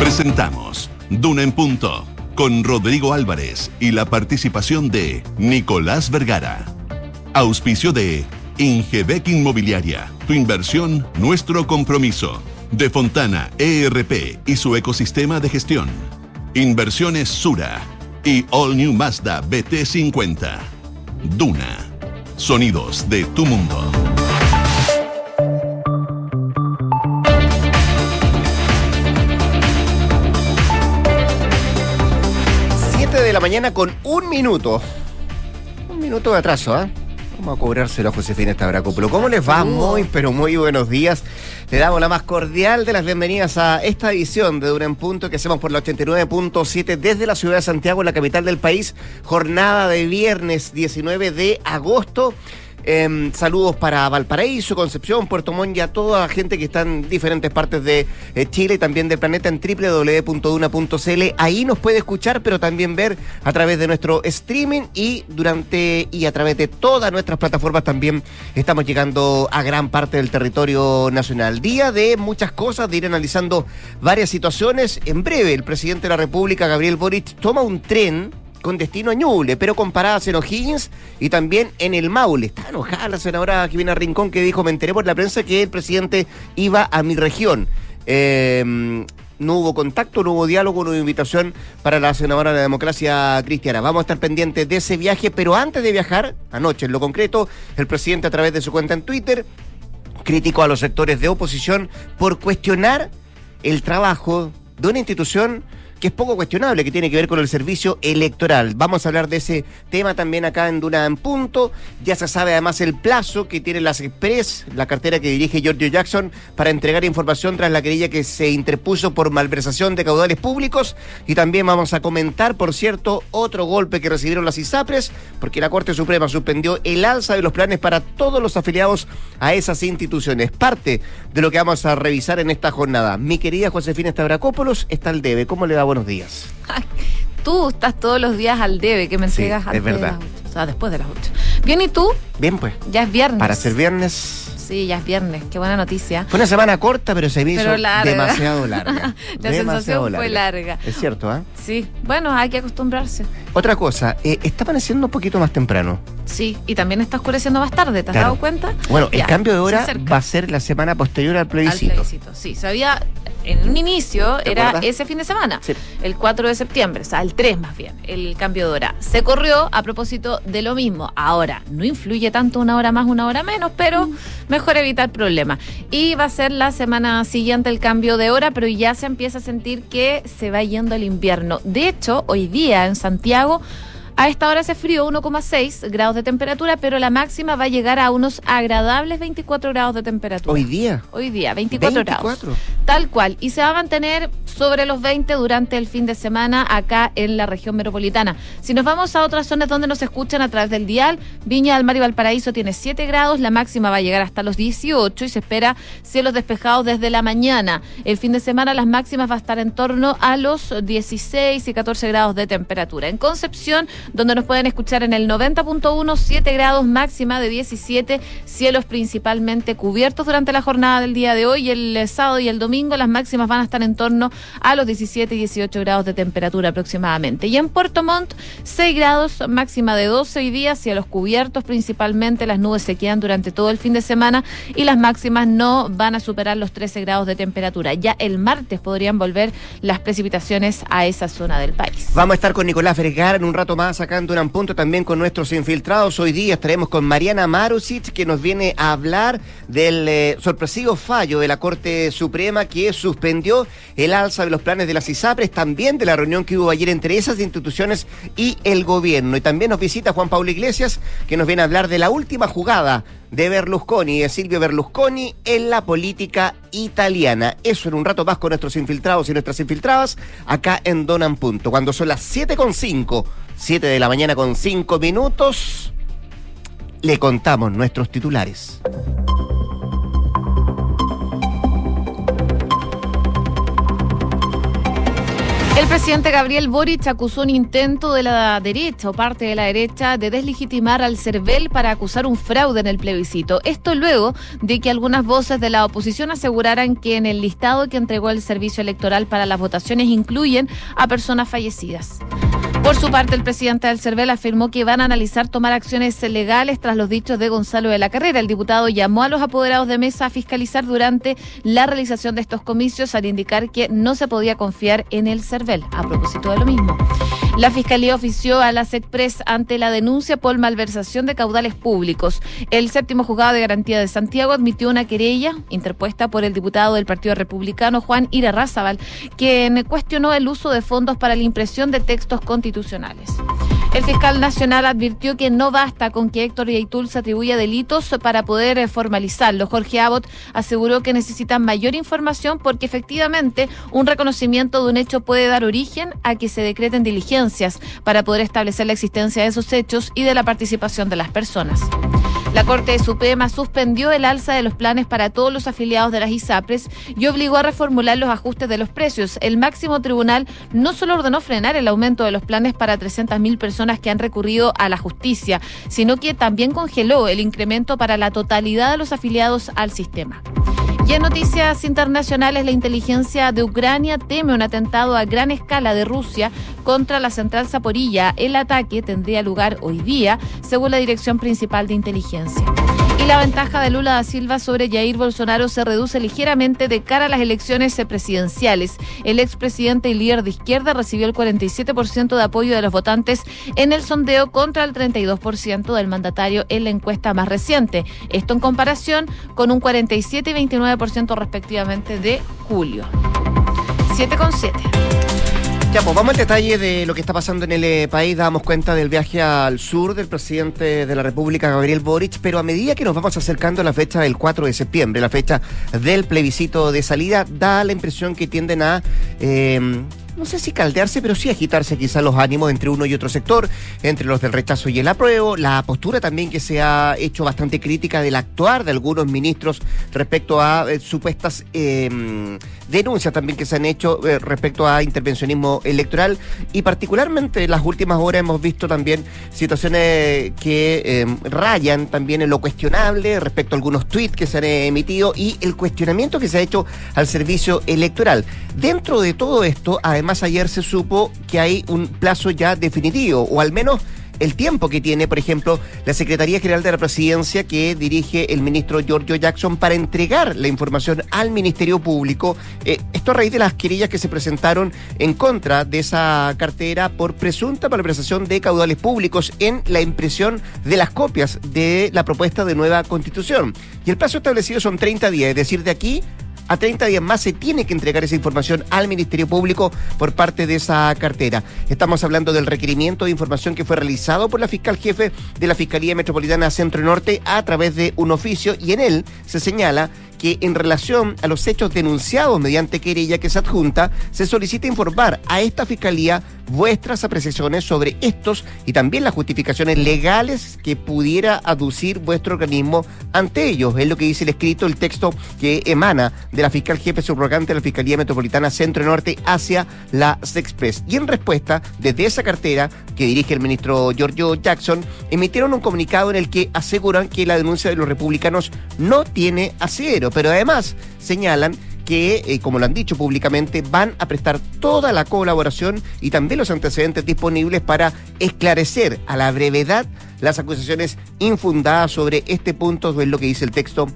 Presentamos Duna en Punto con Rodrigo Álvarez y la participación de Nicolás Vergara. Auspicio de Ingebec Inmobiliaria. Tu inversión, nuestro compromiso. De Fontana ERP y su ecosistema de gestión. Inversiones Sura y All New Mazda BT50. Duna. Sonidos de tu mundo. La mañana con un minuto. Un minuto de atraso, ¿ah? Vamos a cobrárselo a Josefina Estabracópulo. ¿Cómo les va? Muy, pero muy buenos días. Le damos la más cordial de las bienvenidas a esta edición de Dura en Punto que hacemos por la 89.7 desde la ciudad de Santiago, la capital del país. Jornada de viernes 19 de agosto. Em, saludos para Valparaíso, Concepción, Puerto Montt y a toda la gente que está en diferentes partes de eh, Chile y también del planeta en www.duna.cl. Ahí nos puede escuchar, pero también ver a través de nuestro streaming y durante y a través de todas nuestras plataformas también estamos llegando a gran parte del territorio nacional. Día de muchas cosas, de ir analizando varias situaciones. En breve, el presidente de la República, Gabriel Boric, toma un tren con destino a Ñuble, pero con paradas en O'Higgins y también en el Maule. Está enojada la senadora Jimena Rincón que dijo, me enteré por la prensa que el presidente iba a mi región. Eh, no hubo contacto, no hubo diálogo, no hubo invitación para la senadora de la democracia cristiana. Vamos a estar pendientes de ese viaje, pero antes de viajar, anoche en lo concreto, el presidente a través de su cuenta en Twitter criticó a los sectores de oposición por cuestionar el trabajo de una institución que es poco cuestionable, que tiene que ver con el servicio electoral. Vamos a hablar de ese tema también acá en Duna en Punto. Ya se sabe además el plazo que tiene las Express, la cartera que dirige Giorgio Jackson, para entregar información tras la querella que se interpuso por malversación de caudales públicos. Y también vamos a comentar, por cierto, otro golpe que recibieron las ISAPRES, porque la Corte Suprema suspendió el alza de los planes para todos los afiliados a esas instituciones. Parte de lo que vamos a revisar en esta jornada. Mi querida Josefina Estabracópolos está al debe. ¿Cómo le da buenos días. Ay, tú estás todos los días al debe que me entregas Sí, antes es verdad. de las 8. O sea, después de las 8. Bien, ¿y tú? Bien, pues. Ya es viernes. Para ser viernes. Sí, ya es viernes. Qué buena noticia. Fue una semana corta, pero se me hizo Pero larga. demasiado larga. La Demasiado sensación fue larga. Es cierto, ¿ah? Sí, bueno, hay que acostumbrarse. Otra cosa, eh, está amaneciendo un poquito más temprano. Sí, y también está oscureciendo más tarde, ¿te has Claro. dado cuenta? Bueno, el cambio de hora va a ser la semana posterior al al plebiscito. Sí, se había, en un inicio ¿Te era acuerdas? ese fin de semana, Sí. el 4 de septiembre, o sea, el 3 más bien, el cambio de hora. Se corrió a propósito de lo mismo. Ahora, no influye tanto una hora más, una hora menos, pero Mm. mejor evitar problemas. Y va a ser la semana siguiente el cambio de hora, pero ya se empieza a sentir que se va yendo el invierno. De hecho, hoy día en Santiago a esta hora hace frío 1,6 grados de temperatura, pero la máxima va a llegar a unos agradables 24 grados de temperatura. Hoy día. Hoy día, 24, 24. grados. Tal cual. Y se va a mantener sobre los 20 durante el fin de semana acá en la región metropolitana. Si nos vamos a otras zonas donde nos escuchan a través del dial, Viña del Mar y Valparaíso tiene 7 grados, la máxima va a llegar hasta los 18 y se espera cielos despejados desde la mañana. El fin de semana las máximas va a estar en torno a los 16 y 14 grados de temperatura. En Concepción, donde nos pueden escuchar en el 90.1, 7 grados máxima de 17, cielos principalmente cubiertos durante la jornada del día de hoy y el eh, sábado y el domingo las máximas van a estar en torno a los 17 y 18 grados de temperatura aproximadamente. Y en Puerto Montt, 6 grados máxima de 12 hoy día, cielos cubiertos principalmente, las nubes se quedan durante todo el fin de semana y las máximas no van a superar los 13 grados de temperatura. Ya el martes podrían volver las precipitaciones a esa zona del país. Vamos a estar con Nicolás Vergara en un rato más en Duran Punto, también con nuestros infiltrados. Hoy día estaremos con Mariana Marusic, que nos viene a hablar del eh, sorpresivo fallo de la Corte Suprema que suspendió el alza de los planes de las ISAPRES, también de la reunión que hubo ayer entre esas instituciones y el gobierno. Y también nos visita Juan Pablo Iglesias, que nos viene a hablar de la última jugada de Berlusconi, de Silvio Berlusconi en la política italiana. Eso en un rato más con nuestros infiltrados y nuestras infiltradas acá en Donan Punto. Cuando son las 7.5, 7 de la mañana con 5 minutos, le contamos nuestros titulares. El presidente Gabriel Boric acusó un intento de la derecha o parte de la derecha de deslegitimar al CERVEL para acusar un fraude en el plebiscito. Esto luego de que algunas voces de la oposición aseguraran que en el listado que entregó el Servicio Electoral para las votaciones incluyen a personas fallecidas. Por su parte, el presidente del CERVEL afirmó que van a analizar tomar acciones legales tras los dichos de Gonzalo de la Carrera. El diputado llamó a los apoderados de mesa a fiscalizar durante la realización de estos comicios al indicar que no se podía confiar en el CERVEL. A propósito de lo mismo. La Fiscalía ofició a la SECPRES ante la denuncia por malversación de caudales públicos. El séptimo juzgado de garantía de Santiago admitió una querella interpuesta por el diputado del Partido Republicano, Juan Irarrázaval, quien cuestionó el uso de fondos para la impresión de textos constitucionales. El fiscal nacional advirtió que no basta con que Héctor Yaitul se atribuya delitos para poder eh, formalizarlo. Jorge Abbott aseguró que necesitan mayor información porque efectivamente un reconocimiento de un hecho puede dar origen a que se decreten diligencias para poder establecer la existencia de esos hechos y de la participación de las personas. La Corte Suprema suspendió el alza de los planes para todos los afiliados de las ISAPRES y obligó a reformular los ajustes de los precios. El máximo tribunal no solo ordenó frenar el aumento de los planes para 300.000 personas que han recurrido a la justicia, sino que también congeló el incremento para la totalidad de los afiliados al sistema. Y en noticias internacionales, la inteligencia de Ucrania teme un atentado a gran escala de Rusia contra la central Zaporilla. El ataque tendría lugar hoy día, según la Dirección Principal de Inteligencia. Y la ventaja de Lula da Silva sobre Jair Bolsonaro se reduce ligeramente de cara a las elecciones presidenciales. El expresidente y líder de izquierda recibió el 47% de apoyo de los votantes en el sondeo contra el 32% del mandatario en la encuesta más reciente. Esto en comparación con un 47 y 29% respectivamente de julio. 7 con 7. Ya, pues vamos al detalle de lo que está pasando en el eh, país. Damos cuenta del viaje al sur del presidente de la República, Gabriel Boric, pero a medida que nos vamos acercando a la fecha del 4 de septiembre, la fecha del plebiscito de salida, da la impresión que tienden a eh, no sé si caldearse, pero sí agitarse quizás los ánimos entre uno y otro sector, entre los del rechazo y el apruebo, la postura también que se ha hecho bastante crítica del actuar de algunos ministros respecto a eh, supuestas em, denuncias también que se han hecho eh, respecto a intervencionismo electoral y particularmente en las últimas horas hemos visto también situaciones que em, rayan también en lo cuestionable respecto a algunos tweets que se han emitido y el cuestionamiento que se ha hecho al servicio electoral. Dentro de todo esto, además más ayer se supo que hay un plazo ya definitivo, o al menos el tiempo que tiene, por ejemplo, la Secretaría General de la Presidencia que dirige el ministro Giorgio Jackson para entregar la información al Ministerio Público. Eh, esto a raíz de las querellas que se presentaron en contra de esa cartera por presunta malversación de caudales públicos en la impresión de las copias de la propuesta de nueva constitución. Y el plazo establecido son 30 días, es decir, de aquí a 30 días más se tiene que entregar esa información al Ministerio Público por parte de esa cartera. Estamos hablando del requerimiento de información que fue realizado por la fiscal jefe de la Fiscalía Metropolitana Centro Norte a través de un oficio y en él se señala que en relación a los hechos denunciados mediante querella que se adjunta, se solicita informar a esta fiscalía vuestras apreciaciones sobre estos y también las justificaciones legales que pudiera aducir vuestro organismo ante ellos. Es lo que dice el escrito, el texto que emana de la fiscal jefe subrogante de la Fiscalía Metropolitana Centro Norte hacia la Sexpress. Y en respuesta, desde esa cartera que dirige el ministro Giorgio Jackson, emitieron un comunicado en el que aseguran que la denuncia de los republicanos no tiene asidero pero además señalan que, eh, como lo han dicho públicamente, van a prestar toda la colaboración y también los antecedentes disponibles para esclarecer a la brevedad las acusaciones infundadas sobre este punto, es lo que dice el texto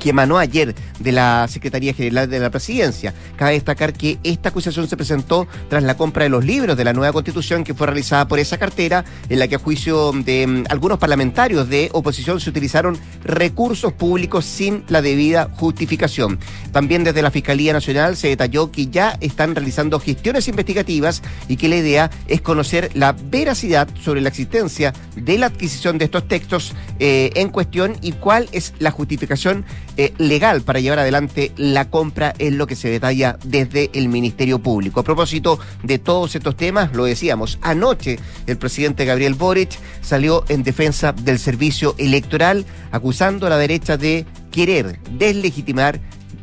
que emanó ayer de la Secretaría General de la Presidencia. Cabe destacar que esta acusación se presentó tras la compra de los libros de la nueva constitución que fue realizada por esa cartera, en la que a juicio de mm, algunos parlamentarios de oposición se utilizaron recursos públicos sin la debida justificación. También desde la Fiscalía Nacional se detalló que ya están realizando gestiones investigativas y que la idea es conocer la veracidad sobre la existencia de la adquisición de estos textos eh, en cuestión y cuál es la justificación eh, legal para llevar adelante la compra es lo que se detalla desde el Ministerio Público. A propósito de todos estos temas, lo decíamos, anoche el presidente Gabriel Boric salió en defensa del servicio electoral acusando a la derecha de querer deslegitimar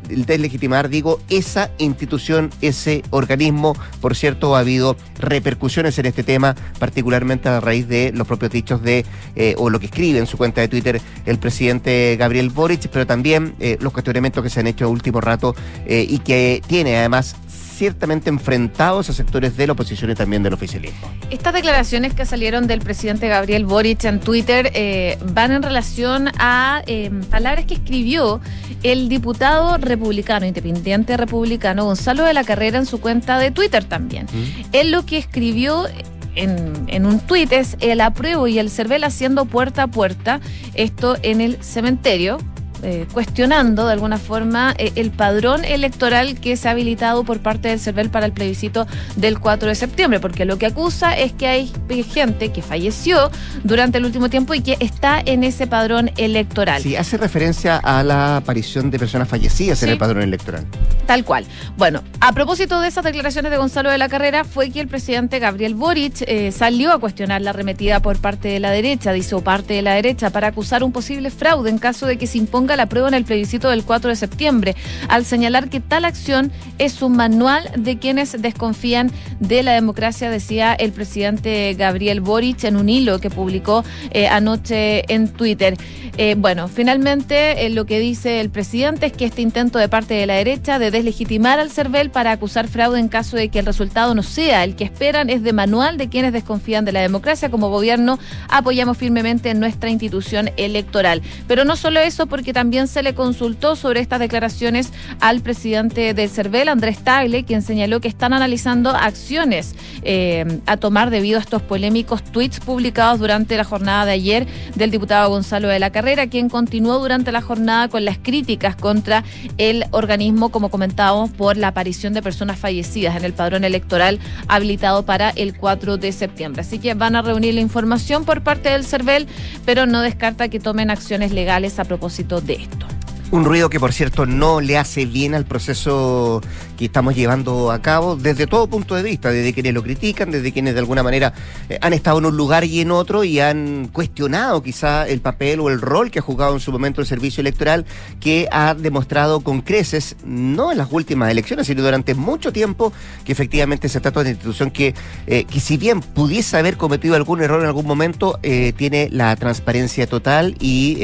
deslegitimar, digo, esa institución, ese organismo. Por cierto, ha habido repercusiones en este tema, particularmente a raíz de los propios dichos de, eh, o lo que escribe en su cuenta de Twitter el presidente Gabriel Boric, pero también eh, los cuestionamientos que se han hecho a último rato eh, y que tiene además ciertamente enfrentados a sectores de la oposición y también del oficialismo. Estas declaraciones que salieron del presidente Gabriel Boric en Twitter eh, van en relación a eh, palabras que escribió el diputado republicano, independiente republicano, Gonzalo de la Carrera en su cuenta de Twitter también. Mm. Él lo que escribió en, en, un tuit es el apruebo y el CERVEL haciendo puerta a puerta, esto en el cementerio, eh, cuestionando de alguna forma eh, el padrón electoral que se ha habilitado por parte del CERVEL para el plebiscito del 4 de septiembre, porque lo que acusa es que hay gente que falleció durante el último tiempo y que está en ese padrón electoral. Sí, hace referencia a la aparición de personas fallecidas en el padrón electoral. Tal cual. Bueno, a propósito de esas declaraciones de Gonzalo de la Carrera, fue que el presidente Gabriel Boric eh, salió a cuestionar la arremetida por parte de la derecha, dice, o parte de la derecha, para acusar un posible fraude en caso de que se imponga la prueba en el plebiscito del 4 de septiembre, al señalar que tal acción es un manual de quienes desconfían de la democracia, decía el presidente Gabriel Boric en un hilo que publicó eh, anoche en Twitter. Eh, bueno, finalmente eh, lo que dice el presidente es que este intento de parte de la derecha de deslegitimar al CERVEL para acusar fraude en caso de que el resultado no sea el que esperan es de manual de quienes desconfían de la democracia. Como gobierno apoyamos firmemente en nuestra institución electoral. Pero no solo eso, porque también se le consultó sobre estas declaraciones al presidente del CERVEL, Andrés Tagle, quien señaló que están analizando acciones eh, a tomar debido a estos polémicos tweets publicados durante la jornada de ayer del diputado Gonzalo de la Carrera, quien continuó durante la jornada con las críticas contra el organismo, como comentábamos, por la aparición de personas fallecidas en el padrón electoral habilitado para el 4 de septiembre. Así que van a reunir la información por parte del CERVEL, pero no descarta que tomen acciones legales a propósito de esto. Un ruido que, por cierto, no le hace bien al proceso que estamos llevando a cabo desde todo punto de vista, desde quienes lo critican, desde quienes de alguna manera eh, han estado en un lugar y en otro y han cuestionado quizá el papel o el rol que ha jugado en su momento el servicio electoral, que ha demostrado con creces, no en las últimas elecciones, sino durante mucho tiempo, que efectivamente se trata de una institución que, eh, que si bien pudiese haber cometido algún error en algún momento, eh, tiene la transparencia total y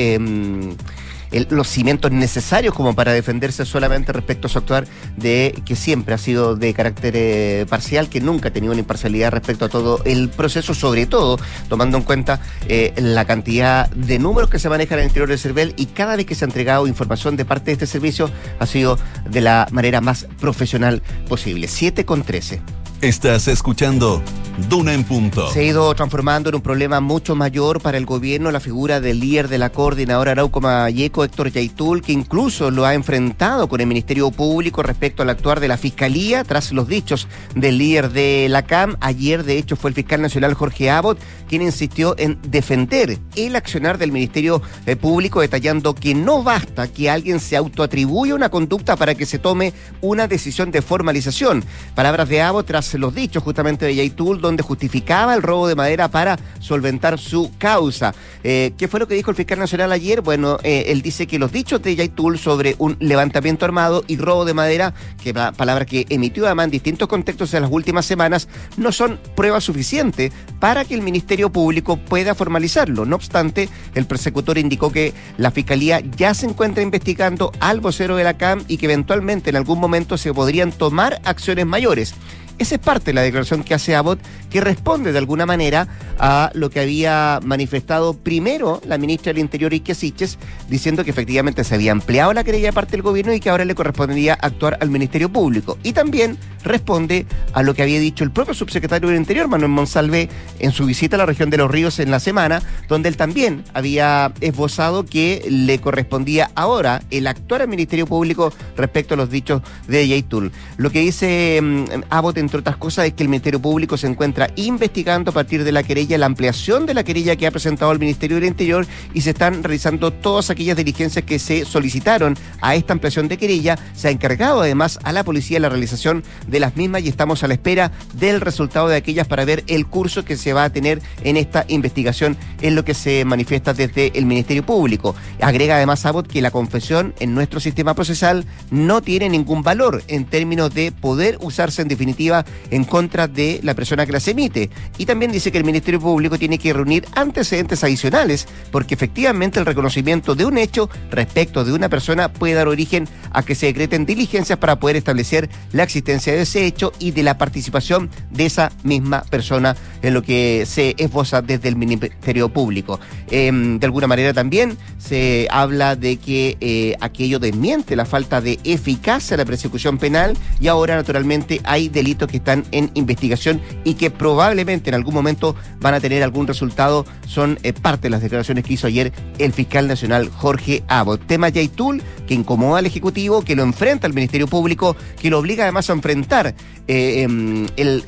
los cimientos necesarios como para defenderse solamente respecto a su actuar de que siempre ha sido de carácter eh, parcial, que nunca ha tenido una imparcialidad respecto a todo el proceso, sobre todo tomando en cuenta eh, la cantidad de números que se manejan en el interior del CERVEL y cada vez que se ha entregado información de parte de este servicio ha sido de la manera más profesional posible. 7 con 13. Estás escuchando Duna en Punto. Se ha ido transformando en un problema mucho mayor para el gobierno la figura del líder de la coordinadora Arauco Mayeco, Héctor Yaitul, que incluso lo ha enfrentado con el Ministerio Público respecto al actuar de la Fiscalía tras los dichos del líder de la CAM. Ayer, de hecho, fue el fiscal nacional Jorge Abbott quien insistió en defender el accionar del Ministerio eh, Público, detallando que no basta que alguien se autoatribuya una conducta para que se tome una decisión de formalización. Palabras de Abbott tras los dichos justamente de Yaitul, donde justificaba el robo de madera para solventar su causa. Eh, ¿Qué fue lo que dijo el fiscal nacional ayer? Bueno, eh, él dice que los dichos de Yaitul sobre un levantamiento armado y robo de madera, que la palabra que emitió además en distintos contextos en las últimas semanas, no son prueba suficiente para que el Ministerio Público pueda formalizarlo. No obstante, el persecutor indicó que la Fiscalía ya se encuentra investigando al vocero de la CAM y que eventualmente en algún momento se podrían tomar acciones mayores. Esa es parte de la declaración que hace Abbott, que responde de alguna manera a lo que había manifestado primero la ministra del Interior, Ike Siches, diciendo que efectivamente se había ampliado la querella de parte del gobierno y que ahora le correspondería actuar al Ministerio Público. Y también responde a lo que había dicho el propio subsecretario del Interior, Manuel Monsalve, en su visita a la región de Los Ríos en la semana, donde él también había esbozado que le correspondía ahora el actuar al Ministerio Público respecto a los dichos de Yaitul. Lo que dice mm, Abbott entre otras cosas, es que el Ministerio Público se encuentra investigando a partir de la querella, la ampliación de la querella que ha presentado el Ministerio del Interior y se están realizando todas aquellas diligencias que se solicitaron a esta ampliación de querella. Se ha encargado además a la policía la realización de las mismas y estamos a la espera del resultado de aquellas para ver el curso que se va a tener en esta investigación, en lo que se manifiesta desde el Ministerio Público. Agrega además Abbott que la confesión en nuestro sistema procesal no tiene ningún valor en términos de poder usarse en definitiva en contra de la persona que las emite. Y también dice que el Ministerio Público tiene que reunir antecedentes adicionales porque efectivamente el reconocimiento de un hecho respecto de una persona puede dar origen a que se decreten diligencias para poder establecer la existencia de ese hecho y de la participación de esa misma persona en lo que se esboza desde el Ministerio Público. Em, de alguna manera también se habla de que eh, aquello desmiente la falta de eficacia de la persecución penal y ahora naturalmente hay delitos que están en investigación y que probablemente en algún momento van a tener algún resultado. Son eh, parte de las declaraciones que hizo ayer el fiscal nacional Jorge Abbott. Tema Yaitul que incomoda al Ejecutivo, que lo enfrenta al Ministerio Público, que lo obliga además a enfrentar eh, em, el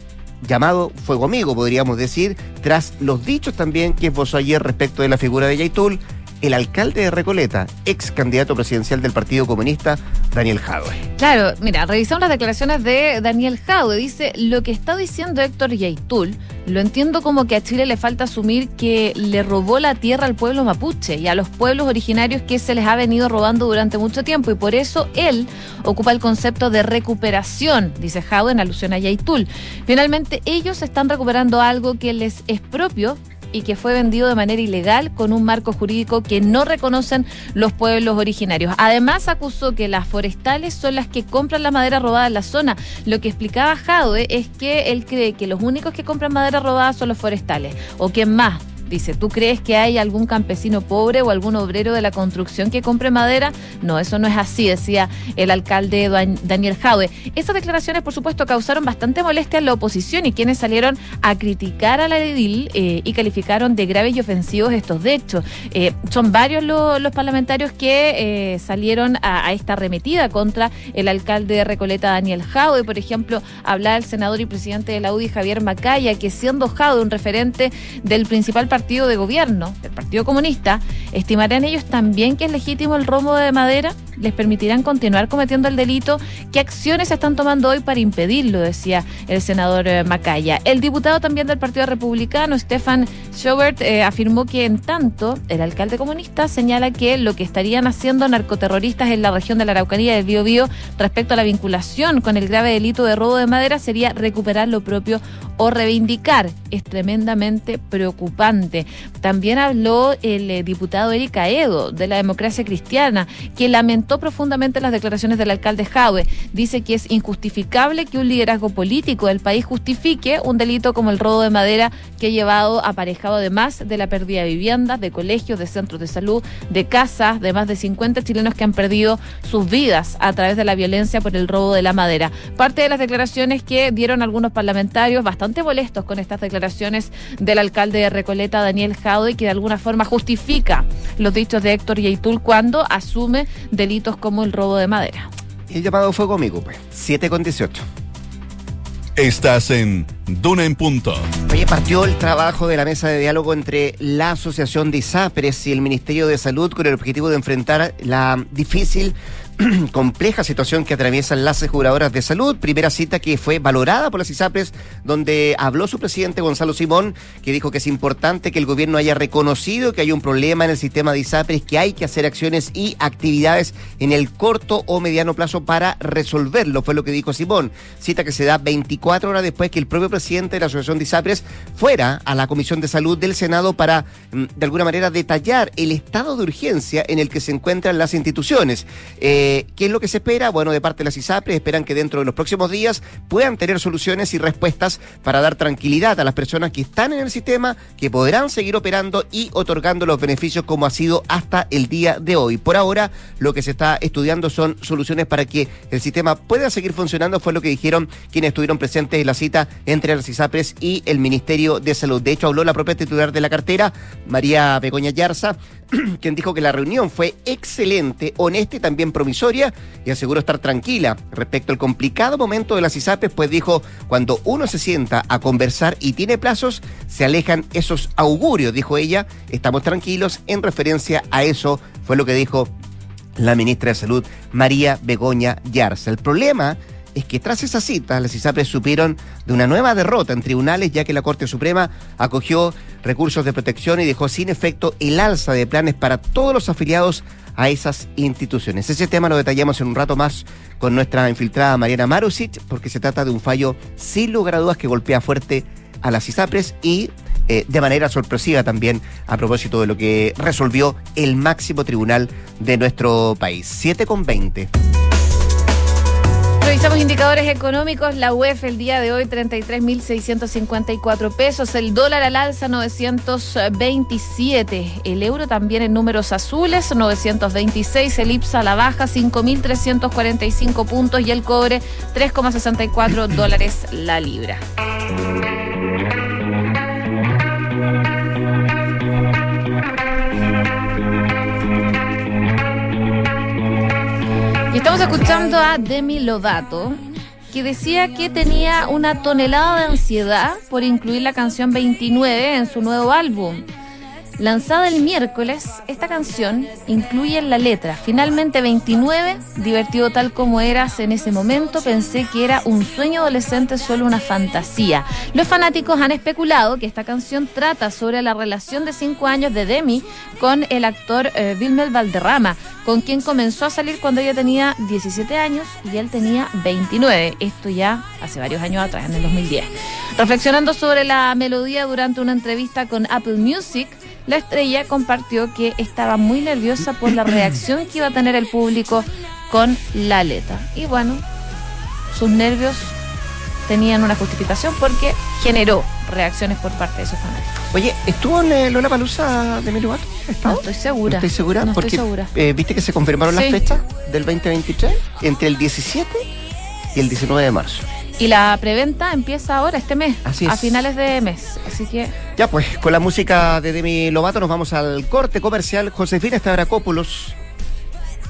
llamado fuego amigo, podríamos decir, tras los dichos también que esbozó ayer respecto de la figura de Yaitul el alcalde de Recoleta, ex candidato presidencial del Partido Comunista, Daniel Jadwe. Claro, mira, revisamos las declaraciones de Daniel Jadwe. Dice, lo que está diciendo Héctor Yaitul, lo entiendo como que a Chile le falta asumir que le robó la tierra al pueblo mapuche y a los pueblos originarios que se les ha venido robando durante mucho tiempo. Y por eso él ocupa el concepto de recuperación, dice Jadwe en alusión a Yaitul. Finalmente, ellos están recuperando algo que les es propio y que fue vendido de manera ilegal con un marco jurídico que no reconocen los pueblos originarios. Además, acusó que las forestales son las que compran la madera robada en la zona. Lo que explicaba Jadwe es que él cree que los únicos que compran madera robada son los forestales. ¿O quién más? Dice, ¿tú crees que hay algún campesino pobre o algún obrero de la construcción que compre madera? No, eso no es así, decía el alcalde Daniel Jaue. Esas declaraciones, por supuesto, causaron bastante molestia en la oposición y quienes salieron a criticar a la edil eh, y calificaron de graves y ofensivos estos hechos. Eh, son varios los parlamentarios que eh, salieron a, esta arremetida contra el alcalde de Recoleta, Daniel Jaue. Por ejemplo, hablaba el senador y presidente de la UDI, Javier Macaya, que siendo Jaue un referente del principal partido partido de gobierno, del Partido Comunista, ¿estimarán ellos también que es legítimo el robo de madera? ¿Les permitirán continuar cometiendo el delito? ¿Qué acciones se están tomando hoy para impedirlo? Decía el senador eh, Macaya. El diputado también del Partido Republicano, Stefan Schubert, eh, afirmó que en tanto el alcalde comunista señala que lo que estarían haciendo narcoterroristas en la región de la Araucanía del Biobío respecto a la vinculación con el grave delito de robo de madera sería recuperar lo propio o reivindicar. Es tremendamente preocupante. También habló el eh, diputado Erika Edo de la democracia cristiana, que lamentó profundamente las declaraciones del alcalde Jaue. Dice que es injustificable que un liderazgo político del país justifique un delito como el robo de madera que ha llevado aparejado además de la pérdida de viviendas, de colegios, de centros de salud, de casas, de más de 50 chilenos que han perdido sus vidas a través de la violencia por el robo de la madera. Parte de las declaraciones que dieron algunos parlamentarios bastante molestos con estas declaraciones del alcalde de Recoleta, Daniel Jaude, que de alguna forma justifica los dichos de Héctor Yaitul cuando asume delitos como el robo de madera. El llamado fue conmigo, pues. 7 con 18. Estás en Duna en Punto. Oye, partió el trabajo de la mesa de diálogo entre la Asociación de ISAPRES y el Ministerio de Salud con el objetivo de enfrentar la difícil compleja situación que atraviesan las aseguradoras de salud. Primera cita que fue valorada por las ISAPRES, donde habló su presidente Gonzalo Simón, que dijo que es importante que el gobierno haya reconocido que hay un problema en el sistema de ISAPRES, que hay que hacer acciones y actividades en el corto o mediano plazo para resolverlo, fue lo que dijo Simón. Cita que se da 24 horas después que el propio presidente de la Asociación de ISAPRES fuera a la Comisión de Salud del Senado para, mm, de alguna manera, detallar el estado de urgencia en el que se encuentran las instituciones. Eh, eh, ¿Qué es lo que se espera? Bueno, de parte de las ISAPRES esperan que dentro de los próximos días puedan tener soluciones y respuestas para dar tranquilidad a las personas que están en el sistema, que podrán seguir operando y otorgando los beneficios como ha sido hasta el día de hoy. Por ahora, lo que se está estudiando son soluciones para que el sistema pueda seguir funcionando, fue lo que dijeron quienes estuvieron presentes en la cita entre las ISAPRES y el Ministerio de Salud. De hecho, habló la propia titular de la cartera, María Begoña Yarza, quien dijo que la reunión fue excelente, honesta y también promisoria y aseguró estar tranquila respecto al complicado momento de las ISAPES, pues dijo, cuando uno se sienta a conversar y tiene plazos, se alejan esos augurios, dijo ella, estamos tranquilos en referencia a eso, fue lo que dijo la ministra de Salud, María Begoña Yarza. El problema es que tras esa cita, las ISAPRES supieron de una nueva derrota en tribunales, ya que la Corte Suprema acogió recursos de protección y dejó sin efecto el alza de planes para todos los afiliados a esas instituciones. Ese tema lo detallamos en un rato más con nuestra infiltrada Mariana Marusic, porque se trata de un fallo sin lugar a dudas que golpea fuerte a las ISAPRES y eh, de manera sorpresiva también a propósito de lo que resolvió el máximo tribunal de nuestro país. 7 con 20. Revisamos indicadores económicos. La UEF el día de hoy 33.654 pesos. El dólar al alza 927. El euro también en números azules 926. El IPSA a la baja 5.345 puntos. Y el cobre 3,64 dólares la libra. Estamos escuchando a Demi Lovato, que decía que tenía una tonelada de ansiedad por incluir la canción 29 en su nuevo álbum. Lanzada el miércoles, esta canción incluye en la letra finalmente 29, divertido tal como eras en ese momento, pensé que era un sueño adolescente, solo una fantasía. Los fanáticos han especulado que esta canción trata sobre la relación de 5 años de Demi con el actor eh, Valderrama, con quien comenzó a salir cuando ella tenía 17 años y él tenía 29. Esto ya hace varios años atrás, en el 2010. Reflexionando sobre la melodía durante una entrevista con Apple Music, la estrella compartió que estaba muy nerviosa por la reacción que iba a tener el público con la letra. Y bueno, sus nervios tenían una justificación porque generó reacciones por parte de sus fanáticos. Oye, ¿estuvo en eh, Lola Palusa de Emilio No estoy segura. ¿Estoy segura? No porque, estoy segura. eh, ¿Viste que se confirmaron las fechas del 2023? Entre el 17 y el 19 de marzo. Y la preventa empieza ahora, este mes, Así a es. finales de mes. Así que Ya pues, con la música de Demi Lovato nos vamos al corte comercial. Josefina Stavrakopoulos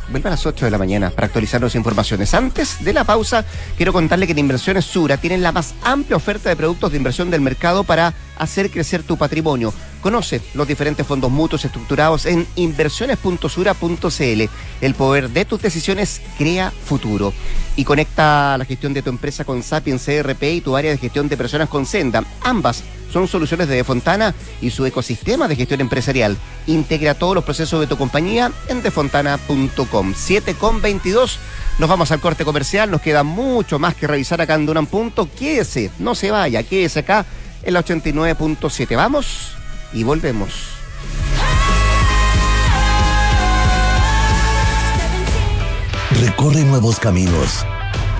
vuelve a las 8 de la mañana para actualizarnos informaciones. Antes de la pausa, quiero contarle que en Inversiones Sura tienen la más amplia oferta de productos de inversión del mercado para hacer crecer tu patrimonio. Conoce los diferentes fondos mutuos estructurados en inversiones.sura.cl. El poder de tus decisiones crea futuro. Y conecta la gestión de tu empresa con Sapiens CRP y tu área de gestión de personas con Senda. Ambas son soluciones de Defontana y su ecosistema de gestión empresarial. Integra todos los procesos de tu compañía en defontana.com. 7 con 22. Nos vamos al corte comercial. Nos queda mucho más que revisar acá en Duran Punto. Quédese, no se vaya, quédese acá en la 89.7. Vamos y volvemos. Recorre nuevos caminos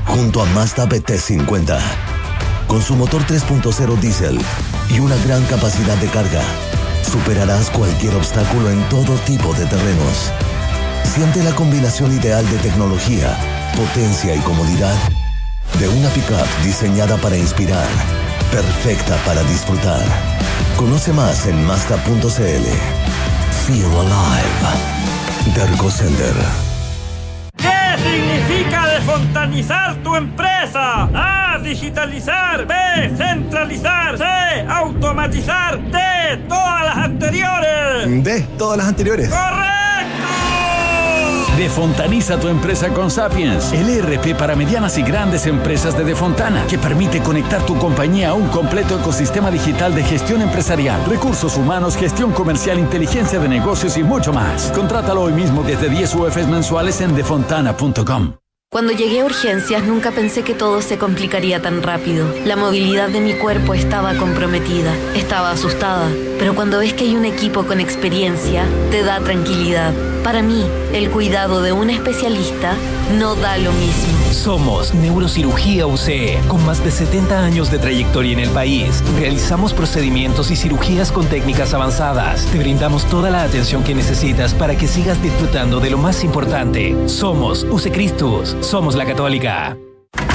junto a Mazda BT50. Con su motor 3.0 diésel y una gran capacidad de carga, superarás cualquier obstáculo en todo tipo de terrenos. Siente la combinación ideal de tecnología, potencia y comodidad de una pickup diseñada para inspirar, perfecta para disfrutar. Conoce más en Mazda.cl. Feel alive. Derco Center. ¿Qué significa desfontanizar tu empresa? A. Digitalizar. B. Centralizar. C. Automatizar. D. Todas las anteriores. De todas las anteriores. ¡Correcto! Defontaniza tu empresa con Sapiens, el ERP para medianas y grandes empresas de Defontana, que permite conectar tu compañía a un completo ecosistema digital de gestión empresarial, recursos humanos, gestión comercial, inteligencia de negocios y mucho más. Contrátalo hoy mismo desde 10 UFs mensuales en defontana.com. Cuando llegué a urgencias nunca pensé que todo se complicaría tan rápido. La movilidad de mi cuerpo estaba comprometida, estaba asustada, pero cuando ves que hay un equipo con experiencia, te da tranquilidad. Para mí, el cuidado de un especialista no da lo mismo. Somos Neurocirugía UCE, con más de 70 años de trayectoria en el país. Realizamos procedimientos y cirugías con técnicas avanzadas. Te brindamos toda la atención que necesitas para que sigas disfrutando de lo más importante. Somos UCE Christus, somos la católica.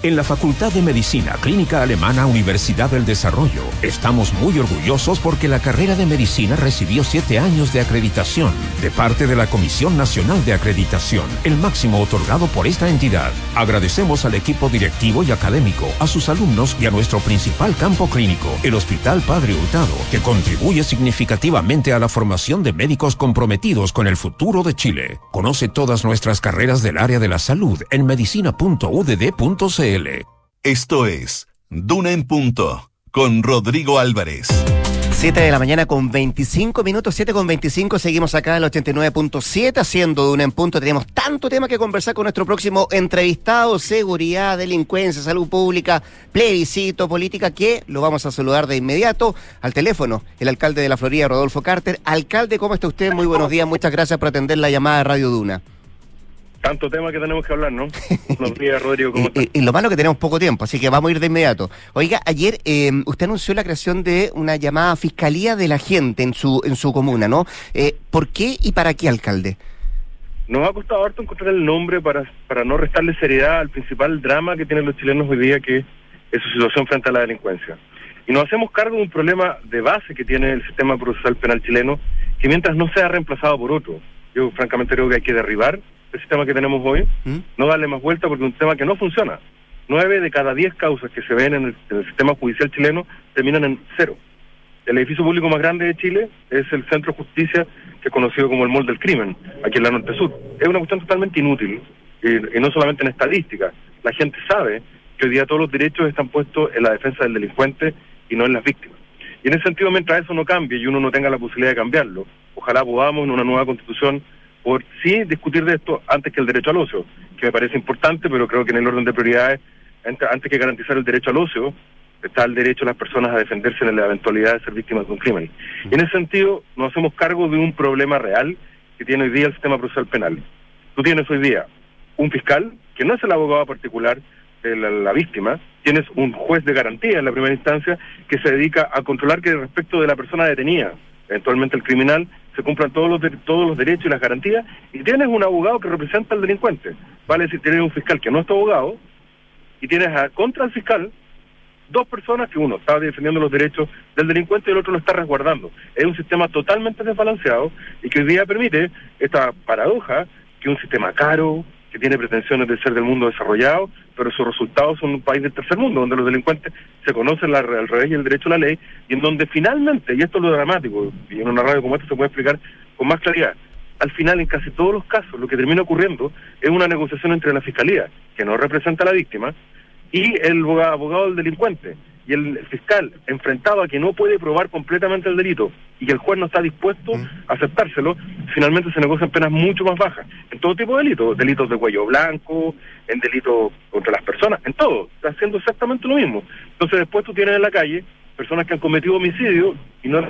En la Facultad de Medicina Clínica Alemana Universidad del Desarrollo estamos muy orgullosos porque la carrera de medicina recibió siete años de acreditación de parte de la Comisión Nacional de Acreditación, el máximo otorgado por esta entidad. Agradecemos al equipo directivo y académico, a sus alumnos y a nuestro principal campo clínico, el Hospital Padre Hurtado, que contribuye significativamente a la formación de médicos comprometidos con el futuro de Chile. Conoce todas nuestras carreras del área de la salud en medicina.udd.cl. Esto es Duna en Punto con Rodrigo Álvarez. 7 de la mañana con 25 minutos, 7 con 25, seguimos acá en el 89.7 haciendo Duna en Punto. Tenemos tanto tema que conversar con nuestro próximo entrevistado, seguridad, delincuencia, salud pública, plebiscito, política, que lo vamos a saludar de inmediato al teléfono, el alcalde de la Florida, Rodolfo Carter. Alcalde, ¿cómo está usted? Muy buenos días, muchas gracias por atender la llamada de Radio Duna. Tanto tema que tenemos que hablar, ¿no? Buenos días, Rodrigo, ¿cómo y, y, lo malo que tenemos poco tiempo, así que vamos a ir de inmediato. Oiga, ayer eh, usted anunció la creación de una llamada Fiscalía de la Gente en su, en su comuna, ¿no? Eh, ¿Por qué y para qué, alcalde? Nos ha costado harto encontrar el nombre para, para no restarle seriedad al principal drama que tienen los chilenos hoy día, que es su situación frente a la delincuencia. Y nos hacemos cargo de un problema de base que tiene el sistema procesal penal chileno, que mientras no sea reemplazado por otro, yo francamente creo que hay que derribar el sistema que tenemos hoy, no darle más vuelta porque es un sistema que no funciona. Nueve de cada diez causas que se ven en el, en el, sistema judicial chileno terminan en cero. El edificio público más grande de Chile es el Centro de Justicia, que es conocido como el Mall del Crimen, aquí en la Norte Sur. Es una cuestión totalmente inútil, y, y no solamente en estadística. La gente sabe que hoy día todos los derechos están puestos en la defensa del delincuente y no en las víctimas. Y en ese sentido, mientras eso no cambie y uno no tenga la posibilidad de cambiarlo, ojalá podamos en una nueva constitución por sí discutir de esto antes que el derecho al ocio, que me parece importante, pero creo que en el orden de prioridades, antes que garantizar el derecho al ocio, está el derecho de las personas a defenderse en la eventualidad de ser víctimas de un crimen. Y en ese sentido, nos hacemos cargo de un problema real que tiene hoy día el sistema procesal penal. Tú tienes hoy día un fiscal, que no es el abogado particular de la, la víctima, tienes un juez de garantía en la primera instancia que se dedica a controlar que respecto de la persona detenida, eventualmente el criminal, se cumplan todos los, de, todos los derechos y las garantías, y tienes un abogado que representa al delincuente. Vale decir, tienes un fiscal que no es tu abogado, y tienes a, contra el fiscal dos personas que uno está defendiendo los derechos del delincuente y el otro lo está resguardando. Es un sistema totalmente desbalanceado y que hoy día permite esta paradoja que un sistema caro, que tiene pretensiones de ser del mundo desarrollado, pero sus resultados son un país del tercer mundo, donde los delincuentes se conocen la, al revés y el derecho a la ley, y en donde finalmente, y esto es lo dramático, y en una radio como esta se puede explicar con más claridad, al final en casi todos los casos lo que termina ocurriendo es una negociación entre la fiscalía, que no representa a la víctima, y el abogado del delincuente y el fiscal enfrentado a que no puede probar completamente el delito y que el juez no está dispuesto a aceptárselo, finalmente se negocian penas mucho más bajas en todo tipo de delitos, delitos de cuello blanco, en delitos contra las personas, en todo, está haciendo exactamente lo mismo. Entonces después tú tienes en la calle personas que han cometido homicidio y no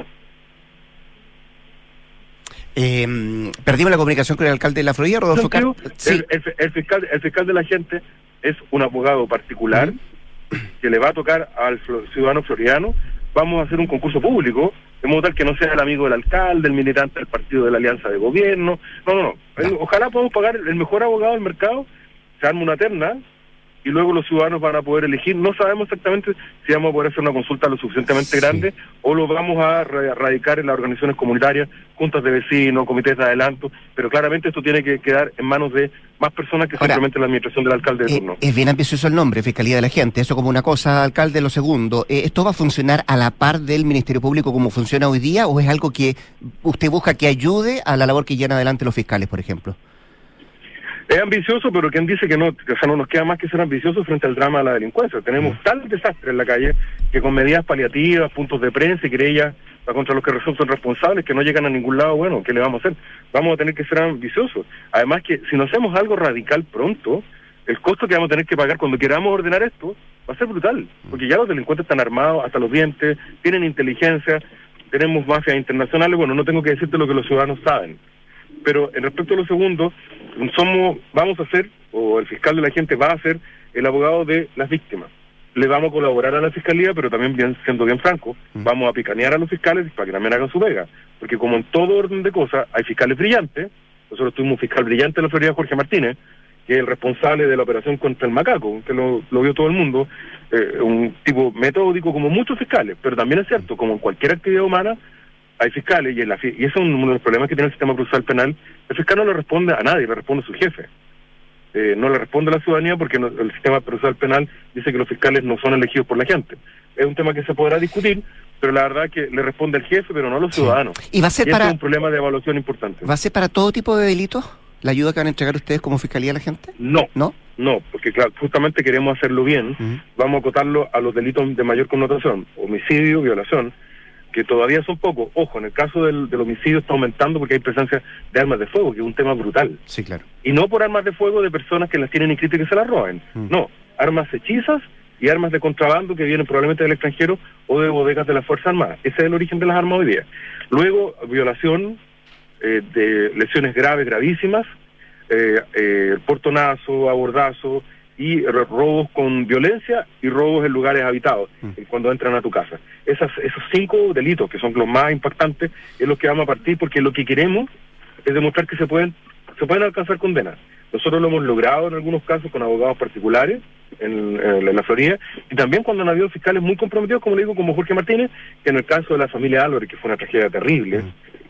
eh, perdimos la comunicación con el alcalde de la Florida, Rodolfo Car sí. el, el, el, fiscal, el fiscal de la gente es un abogado particular -huh. Que le va a tocar al ciudadano floriano. Vamos a hacer un concurso público, de modo tal que no sea el amigo del alcalde, el militante del partido de la alianza de gobierno. No, no, no. Ojalá podamos pagar el mejor abogado del mercado, se arma una terna y luego los ciudadanos van a poder elegir. No sabemos exactamente si vamos a poder hacer una consulta lo suficientemente sí. grande o lo vamos a ra- radicar en las organizaciones comunitarias, juntas de vecinos, comités de adelanto, pero claramente esto tiene que quedar en manos de más personas que Ahora, simplemente la administración del alcalde de Eh, turno. es bien ambicioso el nombre, Fiscalía de la Gente. Eso como una cosa, alcalde, lo segundo. Eh, ¿Esto va a funcionar a la par del Ministerio Público como funciona hoy día o es algo que usted busca que ayude a la labor que llevan adelante los fiscales, por ejemplo? Es ambicioso, pero ¿quién dice que no? O sea, no nos queda más que ser ambiciosos frente al drama de la delincuencia. Tenemos tal desastre en la calle que con medidas paliativas, puntos de prensa y querellas contra los que resultan responsables, que no llegan a ningún lado, bueno, ¿qué le vamos a hacer? Vamos a tener que ser ambiciosos. Además que si no hacemos algo radical pronto, el costo que vamos a tener que pagar cuando queramos ordenar esto va a ser brutal, porque ya los delincuentes están armados hasta los dientes, tienen inteligencia, tenemos mafias internacionales, bueno, no tengo que decirte lo que los ciudadanos saben. Pero en respecto a lo segundo, somos, vamos a ser, o el fiscal de la gente va a ser el abogado de las víctimas. Le vamos a colaborar a la fiscalía, pero también bien, siendo bien franco, vamos a picanear a los fiscales para que también hagan su vega. Porque como en todo orden de cosas, hay fiscales brillantes, nosotros tuvimos un fiscal brillante en la Florida, Jorge Martínez, que es el responsable de la operación contra el macaco, que lo, lo vio todo el mundo, eh, un tipo metódico como muchos fiscales, pero también es cierto, como en cualquier actividad humana, hay fiscales y, en la y eso es uno de los problemas que tiene el sistema procesal penal. El fiscal no le responde a nadie, le responde a su jefe. Eh, no le responde a la ciudadanía porque no- el sistema procesal penal dice que los fiscales no son elegidos por la gente. Es un tema que se podrá discutir, pero la verdad que le responde al jefe, pero no a los ciudadanos. ¿Y va a ser ese para- es un problema de evaluación importante. ¿Va a ser para todo tipo de delitos la ayuda que van a entregar ustedes como Fiscalía a la gente? No. ¿No? No, porque claro, justamente queremos hacerlo bien. Vamos a acotarlo a los delitos de mayor connotación, homicidio, violación, que todavía son pocos. Ojo, en el caso del, del homicidio está aumentando porque hay presencia de armas de fuego, que es un tema brutal. Sí, claro. Y no por armas de fuego de personas que las tienen inscritas y que se las roben. No, armas hechizas y armas de contrabando que vienen probablemente del extranjero o de bodegas de las Fuerzas Armadas. Ese es el origen de las armas hoy día. Luego, violación eh, de lesiones graves, gravísimas, eh, eh, portonazo, abordazo y ro- robos con violencia y robos en lugares habitados, eh, cuando entran a tu casa. Esas, esos cinco delitos, que son los más impactantes, es lo que vamos a partir porque lo que queremos es demostrar que se pueden, se pueden alcanzar condenas. Nosotros lo hemos logrado en algunos casos con abogados particulares en, en la Florida y también cuando han habido fiscales muy comprometidos, como le digo, como Jorge Martínez, que en el caso de la familia Álvarez, que fue una tragedia terrible,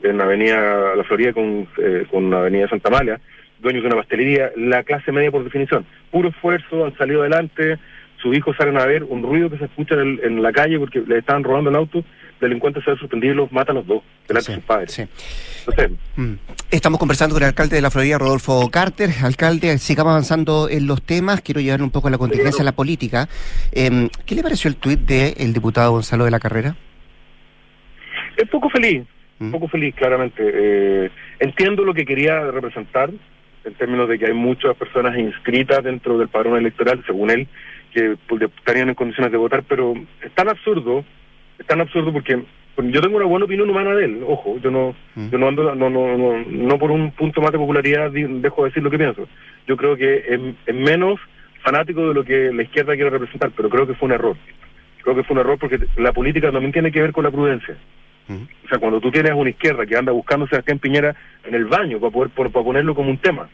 en la avenida La Florida con, eh, con la avenida Santa Amalia, dueños de una pastelería, la clase media por definición, puro esfuerzo, han salido adelante, sus hijos salen a ver un ruido que se escucha en, el- en la calle porque le estaban robando el auto, delincuentes se han sorprendido y los matan los dos, delante de sus padres. Entonces, Mm. Estamos conversando con el alcalde de la Florida, Rodolfo Carter. Alcalde, sigamos avanzando en los temas. Quiero llevar un poco a la contingencia a la política. Em, ¿Qué le pareció el tuit del diputado Gonzalo de la Carrera? es poco feliz, poco feliz, claramente. Eh, entiendo lo que quería representar, en términos de que hay muchas personas inscritas dentro del padrón electoral, según él, que pues, estarían en condiciones de votar, pero es tan absurdo, es tan absurdo porque pues, yo tengo una buena opinión humana de él, ojo, yo no, yo no ando, no, no, no, no por un punto más de popularidad dejo de decir lo que pienso. Yo creo que es, es menos fanático de lo que la izquierda quiere representar, pero creo que fue un error. Creo que fue un error porque la política también tiene que ver con la prudencia. O sea, cuando tú tienes una izquierda que anda buscando a Sebastián Piñera en el baño para poder por- para ponerlo como un tema.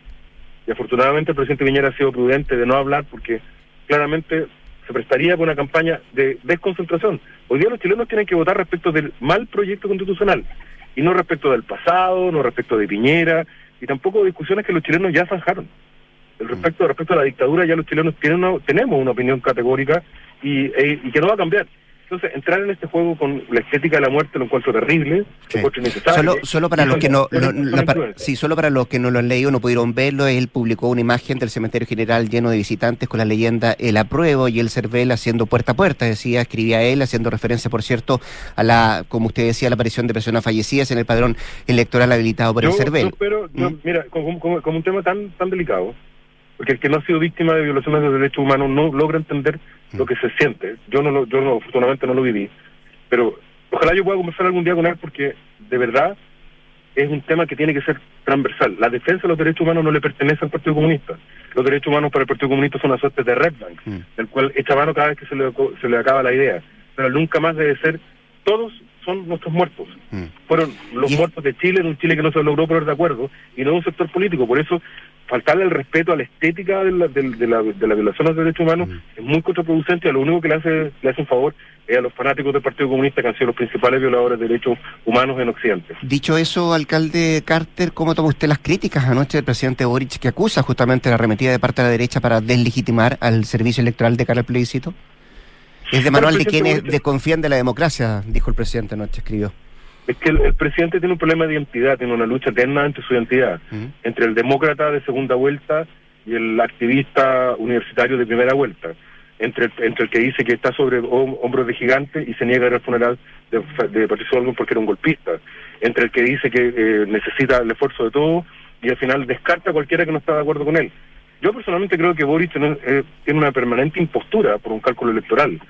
Y afortunadamente el presidente Piñera ha sido prudente de no hablar porque claramente se prestaría para una campaña de desconcentración. Hoy día los chilenos tienen que votar respecto del mal proyecto constitucional y no respecto del pasado, no respecto de Piñera y tampoco de discusiones que los chilenos ya zanjaron. El respecto, respecto a la dictadura ya los chilenos tienen una- tenemos una opinión categórica y, e- y que no va a cambiar. Entonces, entrar en este juego con la estética de la muerte lo encuentro terrible, lo encuentro innecesario. Solo, solo para los que no, para- sí, solo para los que no lo han leído, no pudieron verlo, él publicó una imagen del cementerio general lleno de visitantes con la leyenda El apruebo y el Cervel haciendo puerta a puerta, decía, escribía él, haciendo referencia, por cierto, a la, como usted decía, la aparición de personas fallecidas en el padrón electoral habilitado por yo, el yo Cervel. espero, yo, mira, como, como- como un tema tan tan delicado, porque el que no ha sido víctima de violaciones de derechos humanos no logra entender lo que se siente. Yo no lo, yo no, afortunadamente no lo viví, pero ojalá yo pueda conversar algún día con él porque de verdad es un tema que tiene que ser transversal. La defensa de los derechos humanos no le pertenece al Partido Comunista. Los derechos humanos para el Partido Comunista son una suerte de red bank, del cual echa mano cada vez que se le, se le acaba la idea. Pero nunca más debe ser, todos son nuestros muertos. Fueron los muertos de Chile, en un Chile que no se logró poner de acuerdo, y no de un sector político. Por eso, faltarle el respeto a la estética de la, de, de la, de la violación de los derechos humanos es muy contraproducente y a lo único que le hace, le hace un favor es a los fanáticos del Partido Comunista que han sido los principales violadores de derechos humanos en Occidente. Dicho eso, alcalde Carter, ¿cómo toma usted las críticas anoche del presidente Boric que acusa justamente la arremetida de parte de la derecha para deslegitimar al servicio electoral de cara al plebiscito? Es de manual de quienes desconfían de la democracia, dijo el presidente anoche, escribió. Es que el, el presidente tiene un problema de identidad, tiene una lucha eterna entre su identidad, entre el demócrata de segunda vuelta y el activista universitario de primera vuelta, entre, entre el que dice que está sobre hom- hombros de gigante y se niega a ir al funeral de, de Patricio Olmos porque era un golpista, entre el que dice que eh, necesita el esfuerzo de todos y al final descarta a cualquiera que no está de acuerdo con él. Yo personalmente creo que Boris tiene, eh, tiene una permanente impostura por un cálculo electoral.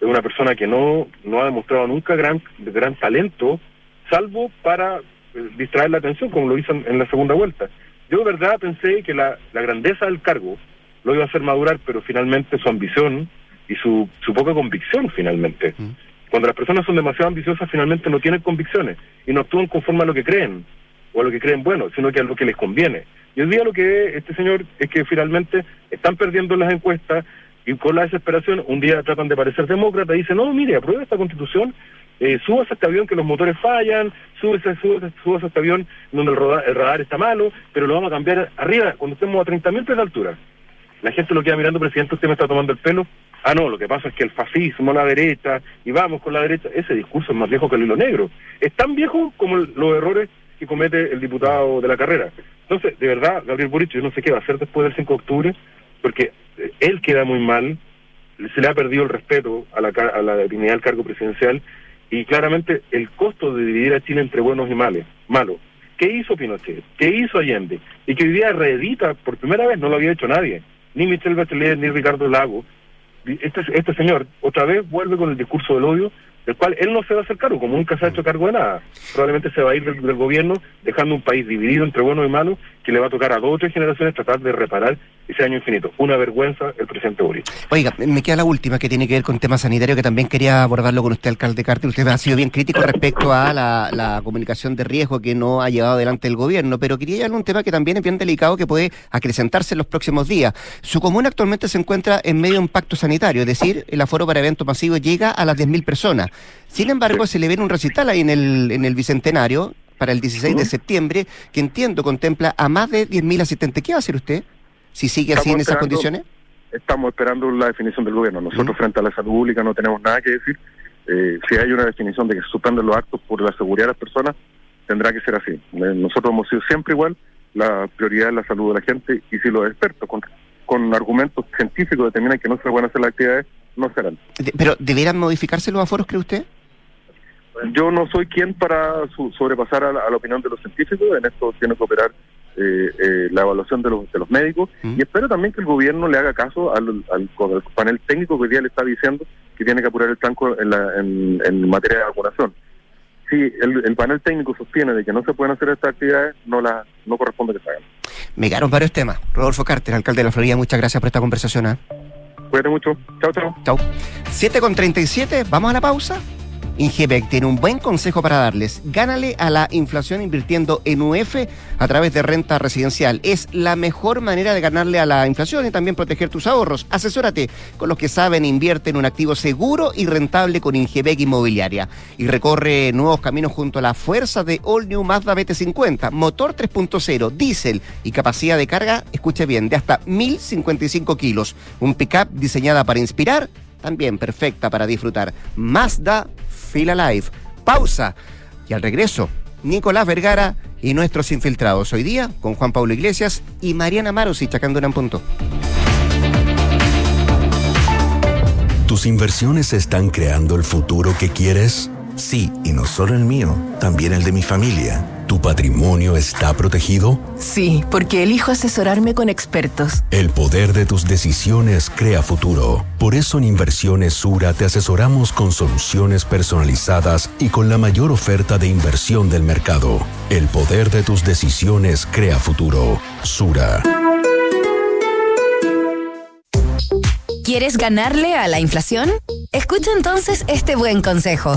Es una persona que no, no ha demostrado nunca gran, gran talento, salvo para eh, distraer la atención, como lo hizo en, la segunda vuelta. Yo de verdad pensé que la, la grandeza del cargo lo iba a hacer madurar, pero finalmente su ambición y su, su poca convicción finalmente. Cuando las personas son demasiado ambiciosas, finalmente no tienen convicciones y no actúan conforme a lo que creen o a lo que creen bueno, sino que a lo que les conviene. Y hoy día lo que ve este señor es que finalmente están perdiendo las encuestas y con la desesperación un día tratan de parecer demócrata y dicen, no, mire, aprueba esta constitución, eh, súbase a este avión que los motores fallan, súbase a este avión donde el, roda- el radar está malo, pero lo vamos a cambiar arriba cuando estemos a 30.000 pies de altura. La gente lo queda mirando, presidente, usted me está tomando el pelo. Ah, no, lo que pasa es que el fascismo, la derecha, y vamos con la derecha, ese discurso es más viejo que el hilo negro. Es tan viejo como los errores que comete el diputado de la carrera. Entonces, de verdad, Gabriel Boric, yo no sé qué va a hacer después del 5 de octubre, porque él queda muy mal, se le ha perdido el respeto a la, a la dignidad del cargo presidencial, y claramente el costo de dividir a Chile entre buenos y males, malos. ¿Qué hizo Pinochet? ¿Qué hizo Allende? Y que hoy día reedita, por primera vez no lo había hecho nadie, ni Michelle Bachelet ni Ricardo Lago. Este, este señor otra vez vuelve con el discurso del odio, del cual él no se va a hacer cargo, como nunca se ha hecho cargo de nada. Probablemente se va a ir del, del gobierno dejando un país dividido entre buenos y malos, le va a tocar a dos o tres generaciones tratar de reparar ese año infinito. Una vergüenza el presidente Boric. Oiga, me queda la última que tiene que ver con tema sanitario, que también quería abordarlo con usted, alcalde Carter. Usted ha sido bien crítico respecto a la, la comunicación de riesgo que no ha llevado adelante el gobierno, pero quería llevarle un tema que también es bien delicado, que puede acrecentarse en los próximos días. Su comuna actualmente se encuentra en medio de un pacto sanitario, es decir, el aforo para eventos masivos llega a las 10.000 personas. Sin embargo, se le viene un recital ahí en el, en el Bicentenario para el 16 de septiembre, que entiendo contempla a más de 10.000 asistentes. ¿Qué va a hacer usted si sigue así en esas condiciones? Estamos esperando la definición del gobierno. Nosotros frente a la salud pública no tenemos nada que decir. Eh, si hay una definición de que se suspenden los actos por la seguridad de las personas, tendrá que ser así. Eh, nosotros hemos sido siempre igual, la prioridad es la salud de la gente y si los expertos con, con argumentos científicos determinan que no se pueden hacer las actividades, no serán. De- ¿Pero deberán modificarse los aforos, cree usted? Yo no soy quien para su- sobrepasar a la, a la opinión de los científicos, en esto tiene que operar eh, eh, la evaluación de los, de los médicos y espero también que el gobierno le haga caso al, al- al panel técnico que hoy día le está diciendo que tiene que apurar el tranco en, la, en, en materia de vacunación. Si el, el panel técnico sostiene de que no se pueden hacer estas actividades, no la no corresponde que se hagan. Me quedaron varios temas. Rodolfo Carter, alcalde de la Florida, muchas gracias por esta conversación. ¿ah? Cuídate mucho. Chao, chao. Chao. 7 con 37, vamos a la pausa. Ingebec tiene un buen consejo para darles. Gánale a la inflación invirtiendo en UF a través de renta residencial. Es la mejor manera de ganarle a la inflación y también proteger tus ahorros. Asesórate con los que saben e invierte en un activo seguro y rentable con Ingebec Inmobiliaria. Y recorre nuevos caminos junto a la fuerza de All New Mazda BT50, motor 3.0, diésel y capacidad de carga, escuche bien, de hasta 1055 kilos. Un pickup diseñada para inspirar también perfecta para disfrutar. Mazda Feel Alive. Pausa. Y al regreso, Nicolás Vergara y nuestros infiltrados. Hoy día con Juan Pablo Iglesias y Mariana Maros y Chacando punto. ¿Tus inversiones están creando el futuro que quieres? Sí, y no solo el mío, también el de mi familia. ¿Tu patrimonio está protegido? Sí, porque elijo asesorarme con expertos. El poder de tus decisiones crea futuro. Por eso en Inversiones Sura te asesoramos con soluciones personalizadas y con la mayor oferta de inversión del mercado. El poder de tus decisiones crea futuro. Sura. ¿Quieres ganarle a la inflación? Escucha entonces este buen consejo.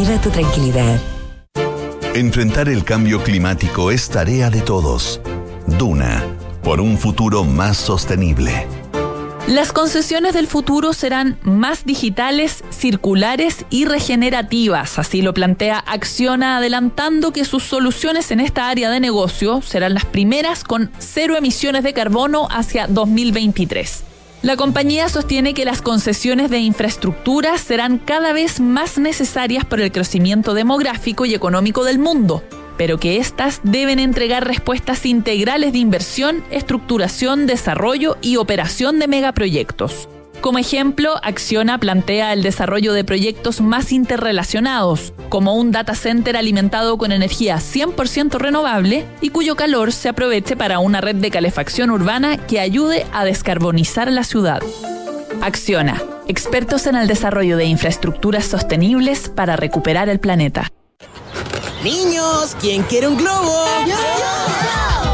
tu tranquilidad. Enfrentar el cambio climático es tarea de todos. Duna, por un futuro más sostenible. Las concesiones del futuro serán más digitales, circulares y regenerativas, así lo plantea Acciona, adelantando que sus soluciones en esta área de negocio serán las primeras con cero emisiones de carbono hacia 2023. La compañía sostiene que las concesiones de infraestructura serán cada vez más necesarias por el crecimiento demográfico y económico del mundo, pero que éstas deben entregar respuestas integrales de inversión, estructuración, desarrollo y operación de megaproyectos. Como ejemplo, Acciona plantea el desarrollo de proyectos más interrelacionados, como un data center alimentado con energía 100% renovable y cuyo calor se aproveche para una red de calefacción urbana que ayude a descarbonizar la ciudad. Acciona, expertos en el desarrollo de infraestructuras sostenibles para recuperar el planeta. Niños, ¿quién quiere un globo?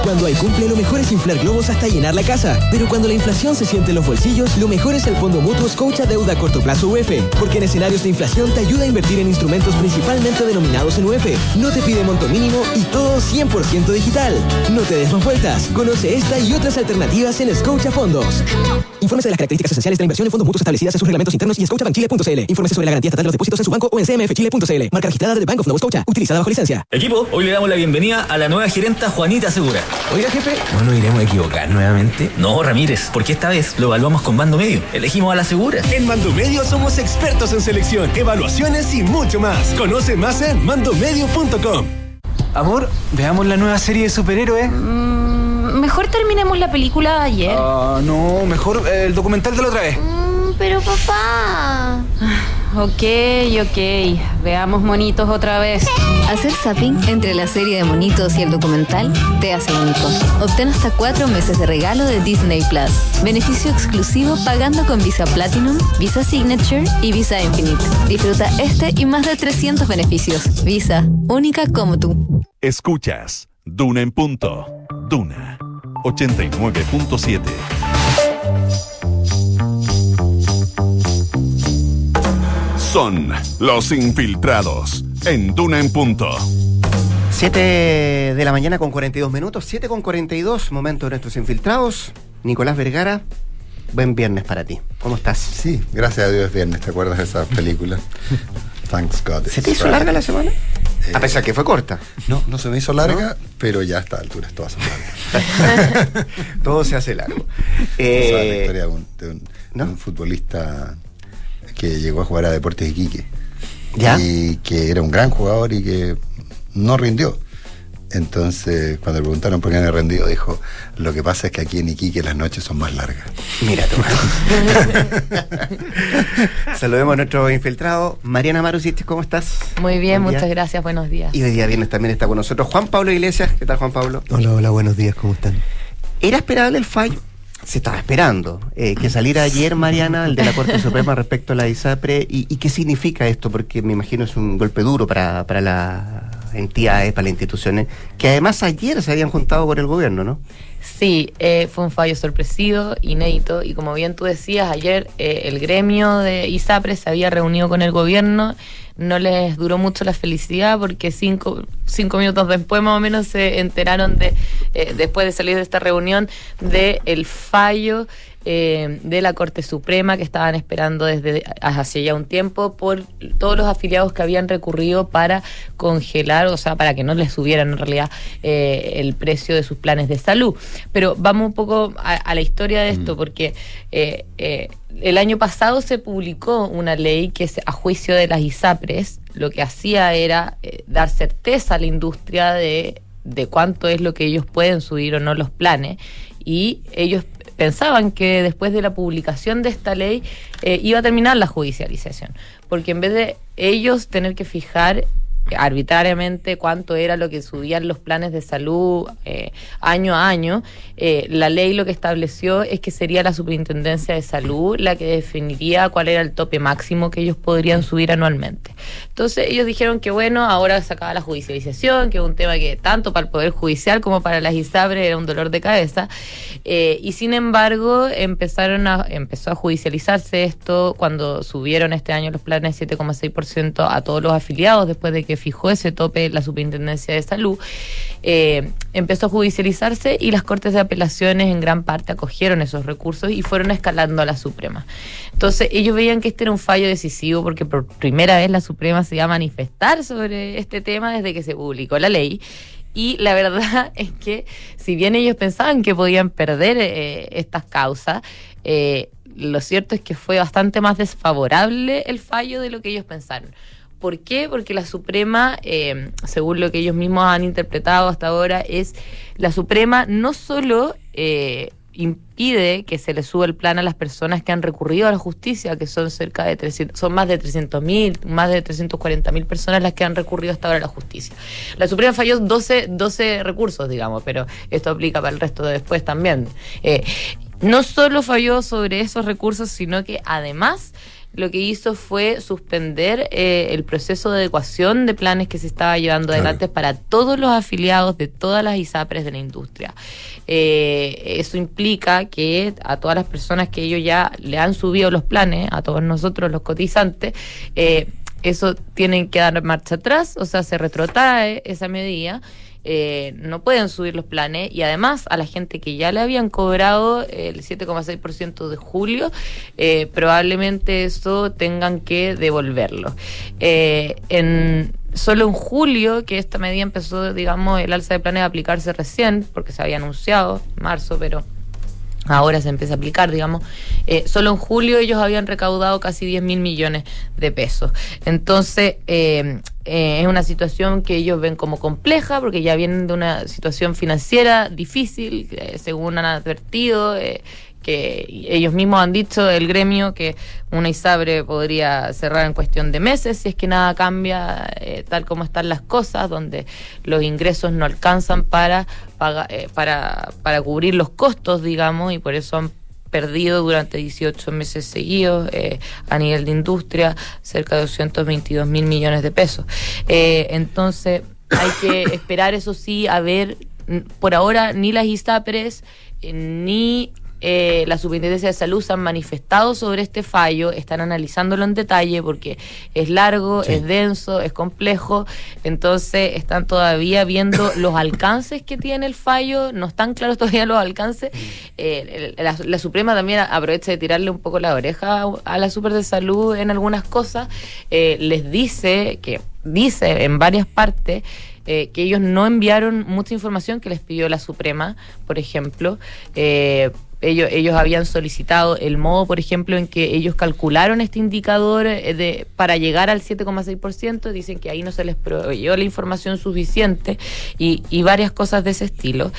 Cuando hay cumple, lo mejor es inflar globos hasta llenar la casa. Pero cuando la inflación se siente en los bolsillos, lo mejor es el Fondo Mutuo Coach Deuda a Corto Plazo UF. Porque en escenarios de inflación te ayuda a invertir en instrumentos principalmente denominados en UF. No te pide monto mínimo y todo 100% digital. No te des más vueltas. Conoce esta y otras alternativas en Scotia Fondos. Infórmese de las características esenciales de la inversión en fondos mutuos establecidas en sus reglamentos internos y scotiabankchile.cl. Infórmese sobre la garantía estatal de los depósitos en su banco o en cmfchile.cl. Marca registrada de Bank of Nova Scotia. Utilizada bajo licencia. Equipo, hoy le damos la bienvenida a la nueva gerenta Juanita Segura. Oiga, jefe, ¿no nos iremos a equivocar nuevamente? No, Ramírez, porque esta vez lo evaluamos con Mando Medio. Elegimos a la Segura. En Mando Medio somos expertos en selección, evaluaciones y mucho más. Conoce más en mandomedio.com. Amor, veamos la nueva serie de superhéroes. Mm, mejor terminemos la película de ayer. Ah, no, mejor eh, el documental de la otra vez. Mm, pero papá. Ok, ok. Veamos monitos otra vez. Hacer zapping entre la serie de monitos y el documental te hace único. Obtén hasta cuatro meses de regalo de Disney Plus. Beneficio exclusivo pagando con Visa Platinum, Visa Signature y Visa Infinite. Disfruta este y más de 300 beneficios. Visa, única como tú. Escuchas Duna en punto. Duna 89.7. Son los infiltrados en Duna en punto. 7 de la mañana con 42 minutos, 7 con 42, momento de nuestros infiltrados. Nicolás Vergara, buen viernes para ti. ¿Cómo estás? Sí, gracias a Dios es viernes. ¿Te acuerdas de esa película? Thanks God. ¿Se te hizo larga la semana? a pesar que fue corta. No, no se me hizo larga, ¿No? pero ya a esta altura todas son largas. Todo se hace largo. Eh, la Eh, historia de un, de un- de un futbolista que llegó a jugar a Deportes Iquique. ¿Ya? Y que era un gran jugador y que no rindió. Entonces, cuando le preguntaron por qué no había rendido, dijo, lo que pasa es que aquí en Iquique las noches son más largas. Mira tú. Saludemos a nuestro infiltrado. Mariana Marusich, ¿cómo estás? Muy bien, Buen día. muchas gracias, buenos días. Y hoy día viernes también está con nosotros Juan Pablo Iglesias. ¿Qué tal, Juan Pablo? Hola, hola, buenos días, ¿cómo están? ¿Era esperable el fallo? Se estaba esperando eh, que saliera ayer, Mariana, el de la Corte Suprema respecto a la ISAPRE. ¿Y, y qué significa esto? Porque me imagino es un golpe duro para, para las entidades, para las instituciones, que además ayer se habían juntado por el gobierno, ¿no? Sí, eh, fue un fallo sorpresivo, inédito, y como bien tú decías, ayer eh, el gremio de ISAPRE se había reunido con el gobierno, no les duró mucho la felicidad porque cinco, cinco minutos después más o menos se enteraron de, eh, después de salir de esta reunión, de el fallo eh, de la Corte Suprema que estaban esperando desde hace ya un tiempo por todos los afiliados que habían recurrido para congelar, o sea, para que no les subieran en realidad eh, el precio de sus planes de salud. Pero vamos un poco a, a la historia de esto, porque eh, eh, el año pasado se publicó una ley que se- a juicio de las ISAPRES lo que hacía era eh, dar certeza a la industria de, de cuánto es lo que ellos pueden subir o no los planes y ellos pensaban que después de la publicación de esta ley eh, iba a terminar la judicialización, porque en vez de ellos tener que fijar arbitrariamente cuánto era lo que subían los planes de salud eh, año a año, eh, la ley lo que estableció es que sería la Superintendencia de Salud la que definiría cuál era el tope máximo que ellos podrían subir anualmente. Entonces ellos dijeron que bueno, ahora se acaba la judicialización, que es un tema que tanto para el Poder Judicial como para las ISABRE era un dolor de cabeza, eh, y sin embargo empezaron a, empezó a judicializarse esto cuando subieron este año los planes 7,6% a todos los afiliados después de que fijó ese tope la Superintendencia de Salud, eh, empezó a judicializarse y las Cortes de Apelaciones en gran parte acogieron esos recursos y fueron escalando a la Suprema. Entonces ellos veían que este era un fallo decisivo porque por primera vez la Suprema se iba a manifestar sobre este tema desde que se publicó la ley. Y la verdad es que si bien ellos pensaban que podían perder eh, estas causas, eh, lo cierto es que fue bastante más desfavorable el fallo de lo que ellos pensaron. ¿Por qué? Porque la Suprema, eh, según lo que ellos mismos han interpretado hasta ahora, es la Suprema no solo eh, impide que se le suba el plan a las personas que han recurrido a la justicia, que son cerca de 300, son más de 300 mil, más de 340 mil personas las que han recurrido hasta ahora a la justicia. La Suprema falló 12, 12 recursos, digamos, pero esto aplica para el resto de después también. Eh, no solo falló sobre esos recursos, sino que además lo que hizo fue suspender eh, el proceso de adecuación de planes que se estaba llevando Claro. adelante para todos los afiliados de todas las ISAPRES de la industria. Eh, eso implica que a todas las personas que ellos ya le han subido los planes, a todos nosotros los cotizantes, eh, eso tienen que dar marcha atrás, o sea, se retrotrae esa medida. Eh, no pueden subir los planes y además a la gente que ya le habían cobrado el 7,6% de julio, eh, probablemente eso tengan que devolverlo. Eh, en solo en julio, que esta medida empezó, digamos, el alza de planes a aplicarse recién, porque se había anunciado en marzo, pero ahora se empieza a aplicar, digamos. Solo en julio ellos habían recaudado casi 10 mil millones de pesos. Entonces, eh, es una situación que ellos ven como compleja, porque ya vienen de una situación financiera difícil, según han advertido. eh, que ellos mismos han dicho, el gremio, que una ISABRE podría cerrar en cuestión de meses si es que nada cambia eh, tal como están las cosas, donde los ingresos no alcanzan para, paga- eh, para, para cubrir los costos, digamos, y por eso han perdido durante 18 meses seguidos eh, a nivel de industria cerca de 222 mil millones de pesos. Eh, entonces, hay que esperar, eso sí, a ver, por ahora ni las ISAPRES eh, ni eh, la Superintendencia de Salud se han manifestado sobre este fallo, están analizándolo en detalle porque es largo, es denso, es complejo, entonces están todavía viendo los alcances que tiene el fallo, no están claros todavía los alcances. Eh, el- la, la Suprema también aprovecha de tirarle un poco la oreja a, a la Super de Salud en algunas cosas, eh, les dice que dice en varias partes eh, que ellos no enviaron mucha información que les pidió la Suprema, por ejemplo. Eh, ellos, ellos habían solicitado el modo, por ejemplo, en que ellos calcularon este indicador eh, de, para llegar al 7,6%. Dicen que ahí no se les proveyó la información suficiente y, y varias cosas de ese estilo.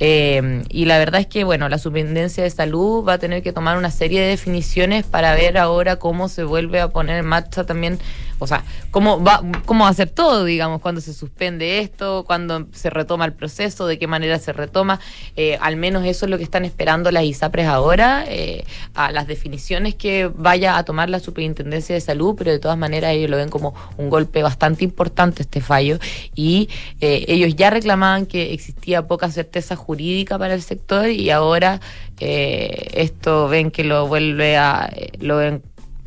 Eh, y la verdad es que, bueno, la Superintendencia de Salud va a tener que tomar una serie de definiciones para ver ahora cómo se vuelve a poner en marcha también, o sea, cómo va, cómo va a ser todo, digamos, cuando se suspende esto, cuando se retoma el proceso, de qué manera se retoma. Eh, al menos eso es lo que están esperando las ISAPRES ahora, eh, a las definiciones que vaya a tomar la Superintendencia de Salud, pero de todas maneras ellos lo ven como un golpe bastante importante este fallo y eh, ellos ya reclamaban que existía poca certeza jurídica para el sector y ahora eh, esto ven que lo vuelve a, eh, lo ven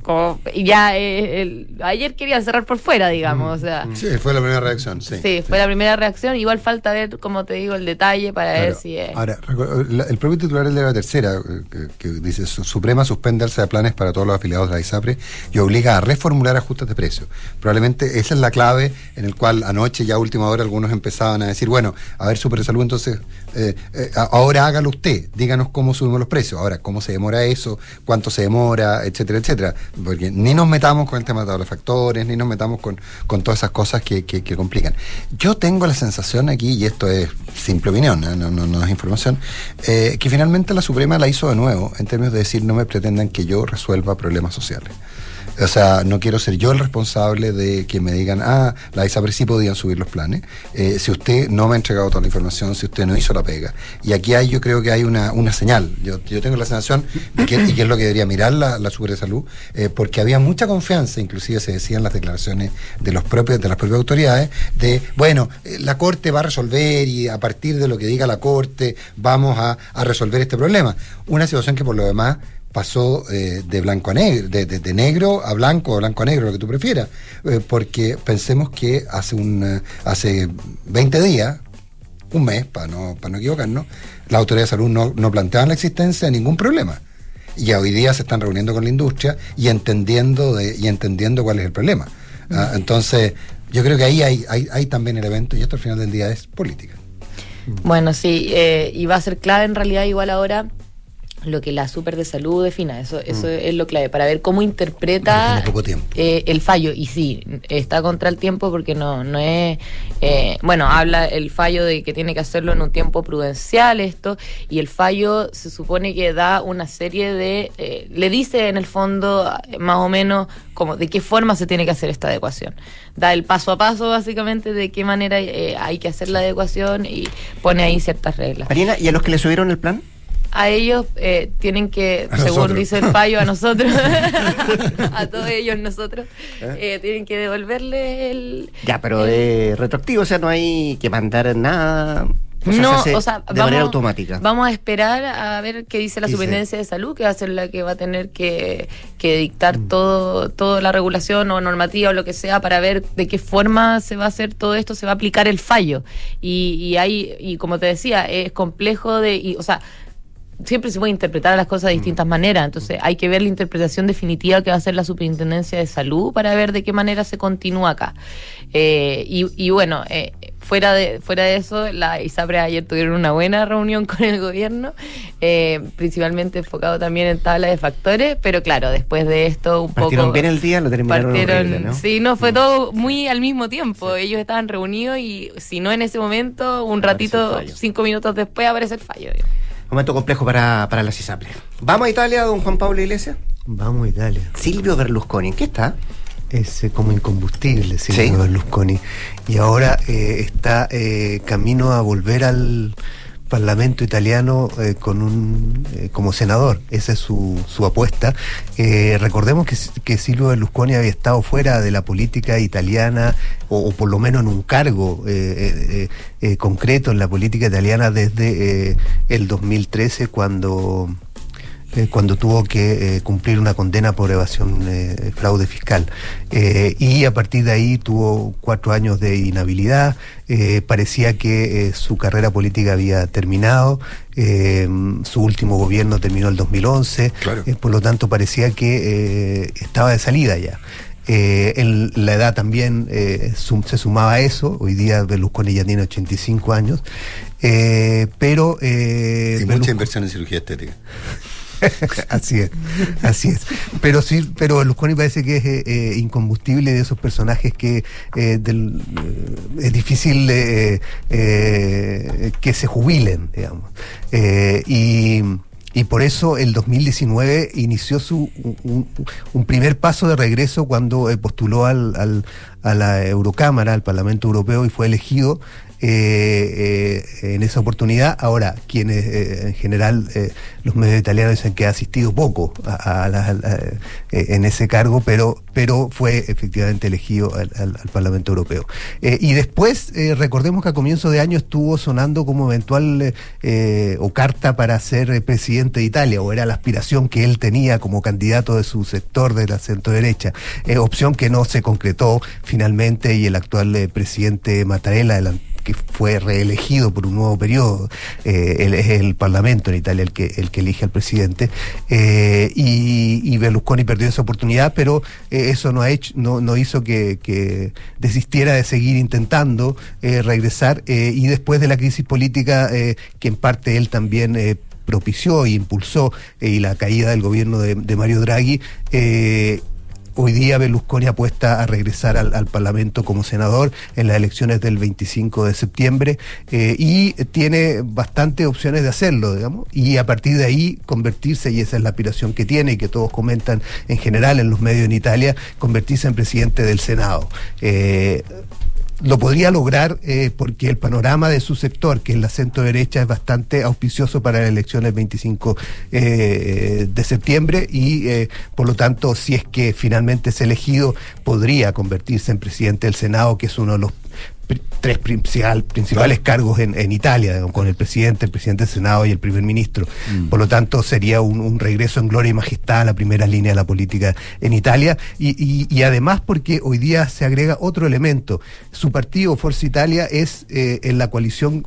como y ya eh, el- ayer querían cerrar por fuera, digamos, o sea. Sí, fue la primera reacción, sí. Sí, fue la primera reacción. Igual falta ver, como te digo, el detalle para ver si es. Ahora, el propio titular de la tercera, eh, que, que dice, "Su- Suprema suspende alza de planes para todos los afiliados de la ISAPRE y obliga a reformular ajustes de precios. Probablemente esa es la clave en el cual anoche ya a última hora algunos empezaban a decir, bueno, a ver, Supersalud, entonces, eh, eh, ahora hágalo usted, díganos cómo subimos los precios, ahora, cómo se demora eso, cuánto se demora, etcétera, etcétera. Porque ni nos metamos con el tema de los factores, ni nos metamos con, con todas esas cosas que, que- complican. Yo tengo la sensación aquí, y esto es simple opinión, ¿eh? no, no, no es información, que finalmente la Suprema la hizo de nuevo, en términos de decir, no me pretendan que yo resuelva problemas sociales. O sea, no quiero ser yo el responsable de que me digan, ah, la ISAPRE sí podían subir los planes. Eh, si usted no me ha entregado toda la información, si usted no hizo la pega. Y aquí hay, yo creo que hay una, una señal. Yo, tengo la sensación, de que, es lo que debería mirar la, la Salud, eh, porque había mucha confianza, inclusive se decían las declaraciones de los propios, de las propias autoridades, de, bueno, eh, la Corte va a resolver y a partir de lo que diga la Corte vamos a, a resolver este problema. Una situación que por lo demás pasó eh, de blanco a negro, de, de- de negro a blanco, o blanco a negro, lo que tú prefieras, Eh, porque pensemos que hace un eh, hace 20 días, un mes, para no, para no equivocarnos, la autoridad de salud no, no planteaban la existencia de ningún problema. Y hoy día se están reuniendo con la industria y entendiendo de, y entendiendo cuál es el problema. Ah, entonces, yo creo que ahí hay, hay, hay también elementos, y esto al final del día es política. Bueno, sí, eh, y va a ser clave en realidad igual ahora lo que la super de salud defina, eso, eso es lo clave, para ver cómo interpreta poco eh, el fallo. Y sí, está contra el tiempo porque no, no es, eh, bueno, habla el fallo de que tiene que hacerlo en un tiempo prudencial esto, y el fallo se supone que da una serie de, eh, le dice en el fondo más o menos como de qué forma se tiene que hacer esta adecuación. Da el paso a paso básicamente de qué manera eh, hay que hacer la adecuación y pone ahí ciertas reglas. Marina, ¿y a los que le subieron el plan? A ellos eh, tienen que, A según nosotros. dice el fallo, a nosotros, a todos ellos nosotros, eh, tienen que devolverle el... Ya, pero de retroactivo, o sea, no hay que mandar nada. O sea, se no, hace o sea, de vamos, manera automática. Vamos a esperar a ver qué dice la Dice. Superintendencia de Salud, que va a ser la que va a tener que, que dictar Mm. todo, toda la regulación o normativa o lo que sea para ver de qué forma se va a hacer todo esto, se va a aplicar el fallo. Y, y hay, y como te decía, es complejo de, y, o sea, siempre se puede interpretar las cosas de distintas maneras, entonces hay que ver la interpretación definitiva que va a hacer la Superintendencia de Salud para ver de qué manera se continúa acá. Eh, y, y bueno, eh, fuera de fuera de eso, la ISAPRE ayer tuvieron una buena reunión con el gobierno, eh, principalmente enfocado también en tabla de factores, pero claro, después de esto un Partieron poco... bien el día, lo terminaron partieron- horrible, ¿no? Mm. Sí, no, fue todo muy al mismo tiempo. Ellos estaban reunidos y si no en ese momento, un ratito, cinco minutos después aparece el fallo. digamos. Momento complejo para, para las ISAPRE. ¿Vamos a Italia, don Juan Pablo Iglesias? Vamos a Italia. Silvio Berlusconi, ¿en qué está? Es eh, como incombustible, Silvio Sí. Berlusconi. Y ahora eh, está eh, camino a volver al Parlamento italiano eh, con un eh, como senador. Esa es su, su apuesta. Eh, recordemos que, que Silvio Berlusconi había estado fuera de la política italiana, o, o por lo menos en un cargo eh, concreto en la política italiana desde el 2013, cuando eh, cuando tuvo que eh, cumplir una condena por evasión, eh, fraude fiscal. Y a partir de ahí tuvo cuatro años de inhabilidad, parecía que su carrera política había terminado, su último gobierno terminó el 2011, eh, por lo tanto parecía que estaba de salida ya. Eh, en la edad también eh, sum- se sumaba a eso, hoy día Berlusconi ya tiene 85 años, eh, pero... Berlusconi- mucha inversión en cirugía estética. así es, así es. Pero sí, pero Berlusconi parece que es eh, eh, incombustible de esos personajes que eh, eh, es difícil que se jubilen, digamos. Y, por eso el 2019 inició su un, primer paso de regreso cuando postuló al, al- a la Eurocámara, al Parlamento Europeo y fue elegido eh, eh, en esa oportunidad. Ahora, quienes eh, en general los medios italianos dicen que ha asistido poco en ese cargo, pero, pero fue efectivamente elegido al, Parlamento Europeo. Y después, recordemos que a comienzo de año estuvo sonando como eventual o carta para ser presidente de Italia, o era la aspiración que él tenía como candidato de su sector de la centro derecha, opción que no se concretó finalmente y el actual presidente Mattarella adelantó que fue reelegido por un nuevo periodo, eh, es el Parlamento en Italia el que, el que elige al presidente, eh, y, Berlusconi perdió esa oportunidad, pero eh, eso no, ha hecho, no, no hizo que, desistiera de seguir intentando eh, regresar, y después de la crisis política que en parte él también... propició e impulsó y la caída del gobierno de, Mario Draghi, Hoy día Berlusconi apuesta a regresar al, Parlamento como senador en las elecciones del 25 de septiembre eh, y tiene bastantes opciones de hacerlo, digamos, y a partir de ahí convertirse, y esa es la aspiración que tiene y que todos comentan en general en los medios en Italia, convertirse en presidente del Senado. Eh, lo podría lograr eh, porque el panorama de su sector, que es la centro derecha, es bastante auspicioso para las elecciones 25 eh, de septiembre y eh, por lo tanto, si es que finalmente es elegido, podría convertirse en presidente del Senado, que es uno de los tres principal- principales cargos en, en Italia, con el presidente, el presidente del Senado y el primer ministro. Por lo tanto, sería un, un regreso en gloria y majestad a la primera línea de la política en Italia. Y, y- y además porque hoy día se agrega otro elemento. Su partido, Forza Italia, es eh, en la coalición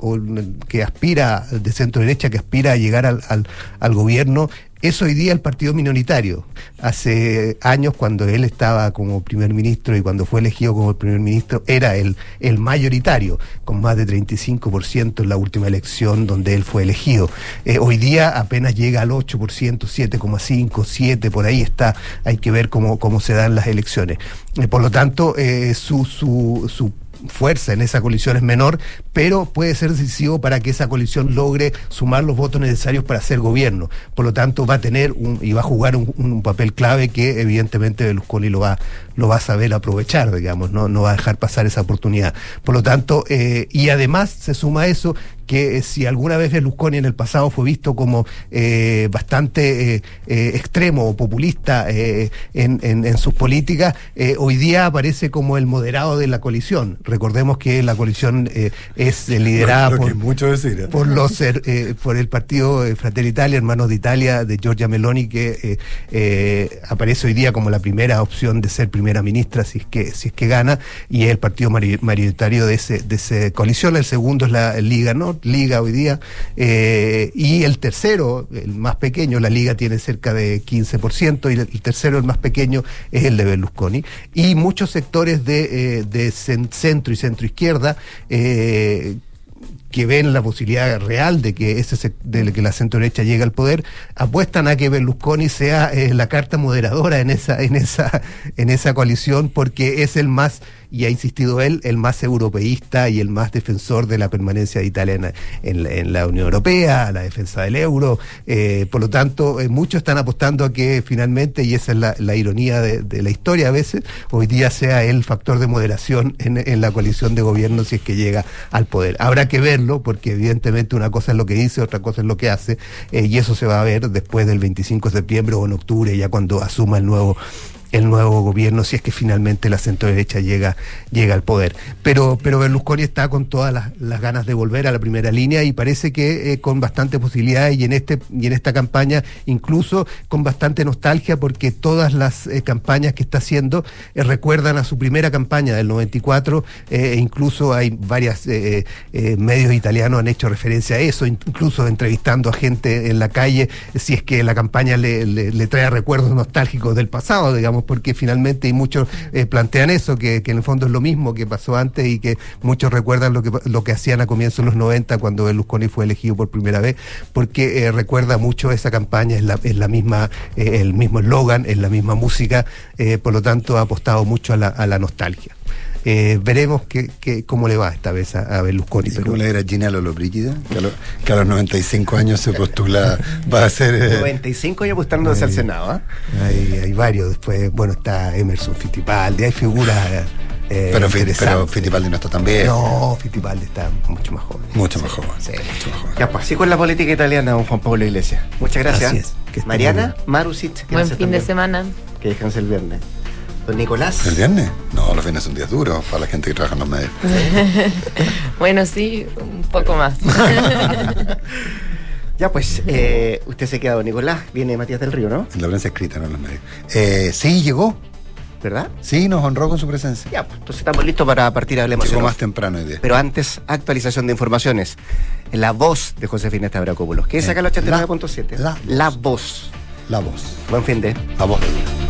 que aspira, de centro derecha, que aspira a llegar al, al- al gobierno, es hoy día el partido minoritario. Hace años, cuando él estaba como primer ministro y cuando fue elegido como primer ministro, era el, el mayoritario, con más de 35% en la última elección donde él fue elegido. Eh, hoy día apenas llega al 8%, 7,5, 7, por ahí está. Hay que ver cómo, cómo se dan las elecciones. Eh, por lo tanto, eh, su, su, su fuerza en esa coalición es menor, pero puede ser decisivo para que esa coalición logre sumar los votos necesarios para hacer gobierno. Por lo tanto, va a tener un, y va a jugar un, papel clave que evidentemente Berlusconi lo va, lo va a saber aprovechar, digamos, no, no va a dejar pasar esa oportunidad. Por lo tanto, eh, y además se suma a eso que eh, si alguna vez Berlusconi en el pasado fue visto como eh, bastante extremo o populista en, en- en sus políticas, hoy día aparece como el moderado de la coalición. Recordemos que la coalición es liderada Lo- lo que por, mucho decir, por los por el partido Fratelli Italia, Hermanos de Italia, de Giorgia Meloni, que aparece hoy día como la primera opción de ser primera ministra si es que si es que gana y es el partido mayoritario de ese de esa coalición. El segundo es la Liga no Liga hoy día eh, y el tercero, el más pequeño, la Liga tiene cerca de 15% y el, tercero, el más pequeño, es el de Berlusconi y muchos sectores de, eh, de cen- centro y centro izquierda eh, que ven la posibilidad real de que ese de que la centro derecha llegue al poder apuestan a que Berlusconi sea eh, la carta moderadora en esa en esa en esa coalición porque es el más y ha insistido él el más europeísta y el más defensor de la permanencia de Italia en, en en la Unión Europea la defensa del euro. Eh, por lo tanto eh, muchos están apostando a que finalmente y esa es la, ironía de, la historia a veces hoy día sea el factor de moderación en, en la coalición de gobierno si es que llega al poder. Habrá que verlo porque evidentemente una cosa es lo que dice otra cosa es lo que hace eh, y eso se va a ver después del 25 de septiembre o en octubre ya cuando asuma el nuevo el nuevo gobierno si es que finalmente la centro derecha llega llega al poder. Pero pero Berlusconi está con todas las, ganas de volver a la primera línea y parece que eh, con bastante posibilidades y en este y en esta campaña incluso con bastante nostalgia porque todas las eh, campañas que está haciendo eh, recuerdan a su primera campaña del 94 eh, e incluso hay varias medios italianos han hecho referencia a eso incluso entrevistando a gente en la calle si es que la campaña le, le- le trae recuerdos nostálgicos del pasado digamos porque finalmente y muchos eh, plantean eso que, en el fondo es lo mismo que pasó antes y que muchos recuerdan lo que lo que hacían a comienzos de los 90 cuando Berlusconi fue elegido por primera vez porque eh, recuerda mucho esa campaña es la, misma eh, el mismo eslogan es la misma música por lo tanto ha apostado mucho a la nostalgia Eh, veremos que, que- cómo le va esta vez a, a Berlusconi. ¿Y cómo le era Gina Lollobrigida? Que, a lo- que a los 95 años se postula, va a ser... eh, 95 años apostándose al Senado, ¿ah? Hay, hay varios, después, bueno, está Emerson Fittipaldi, hay figuras, eh, Pero, pero Fittipaldi no está tan bien. No, Fittipaldi está mucho más joven. Mucho más joven. Sí. Mucho más joven. Ya, pues así con la política italiana, don Juan Pablo Iglesias. Muchas gracias. Esté Mariana Marusic. Buen fin de semana. Que descanse el viernes. Don Nicolás. ¿El viernes? No, los viernes son días duros para la gente que trabaja en los medios. bueno, sí, un poco más. Ya, pues, eh, usted se queda, don Nicolás. Viene Matías del Río, ¿no? En la prensa escrita, no en los medios. Eh, sí, llegó. ¿Verdad? Sí, nos honró con su presencia. Ya, pues, entonces estamos listos para partir a Hablemos Llegó más temprano hoy día. Pero antes, actualización de informaciones. La voz de Josefina Stavrakopoulos. ¿Qué es acá el La- 89.7? la La voz. La voz. Buen fin de. La voz.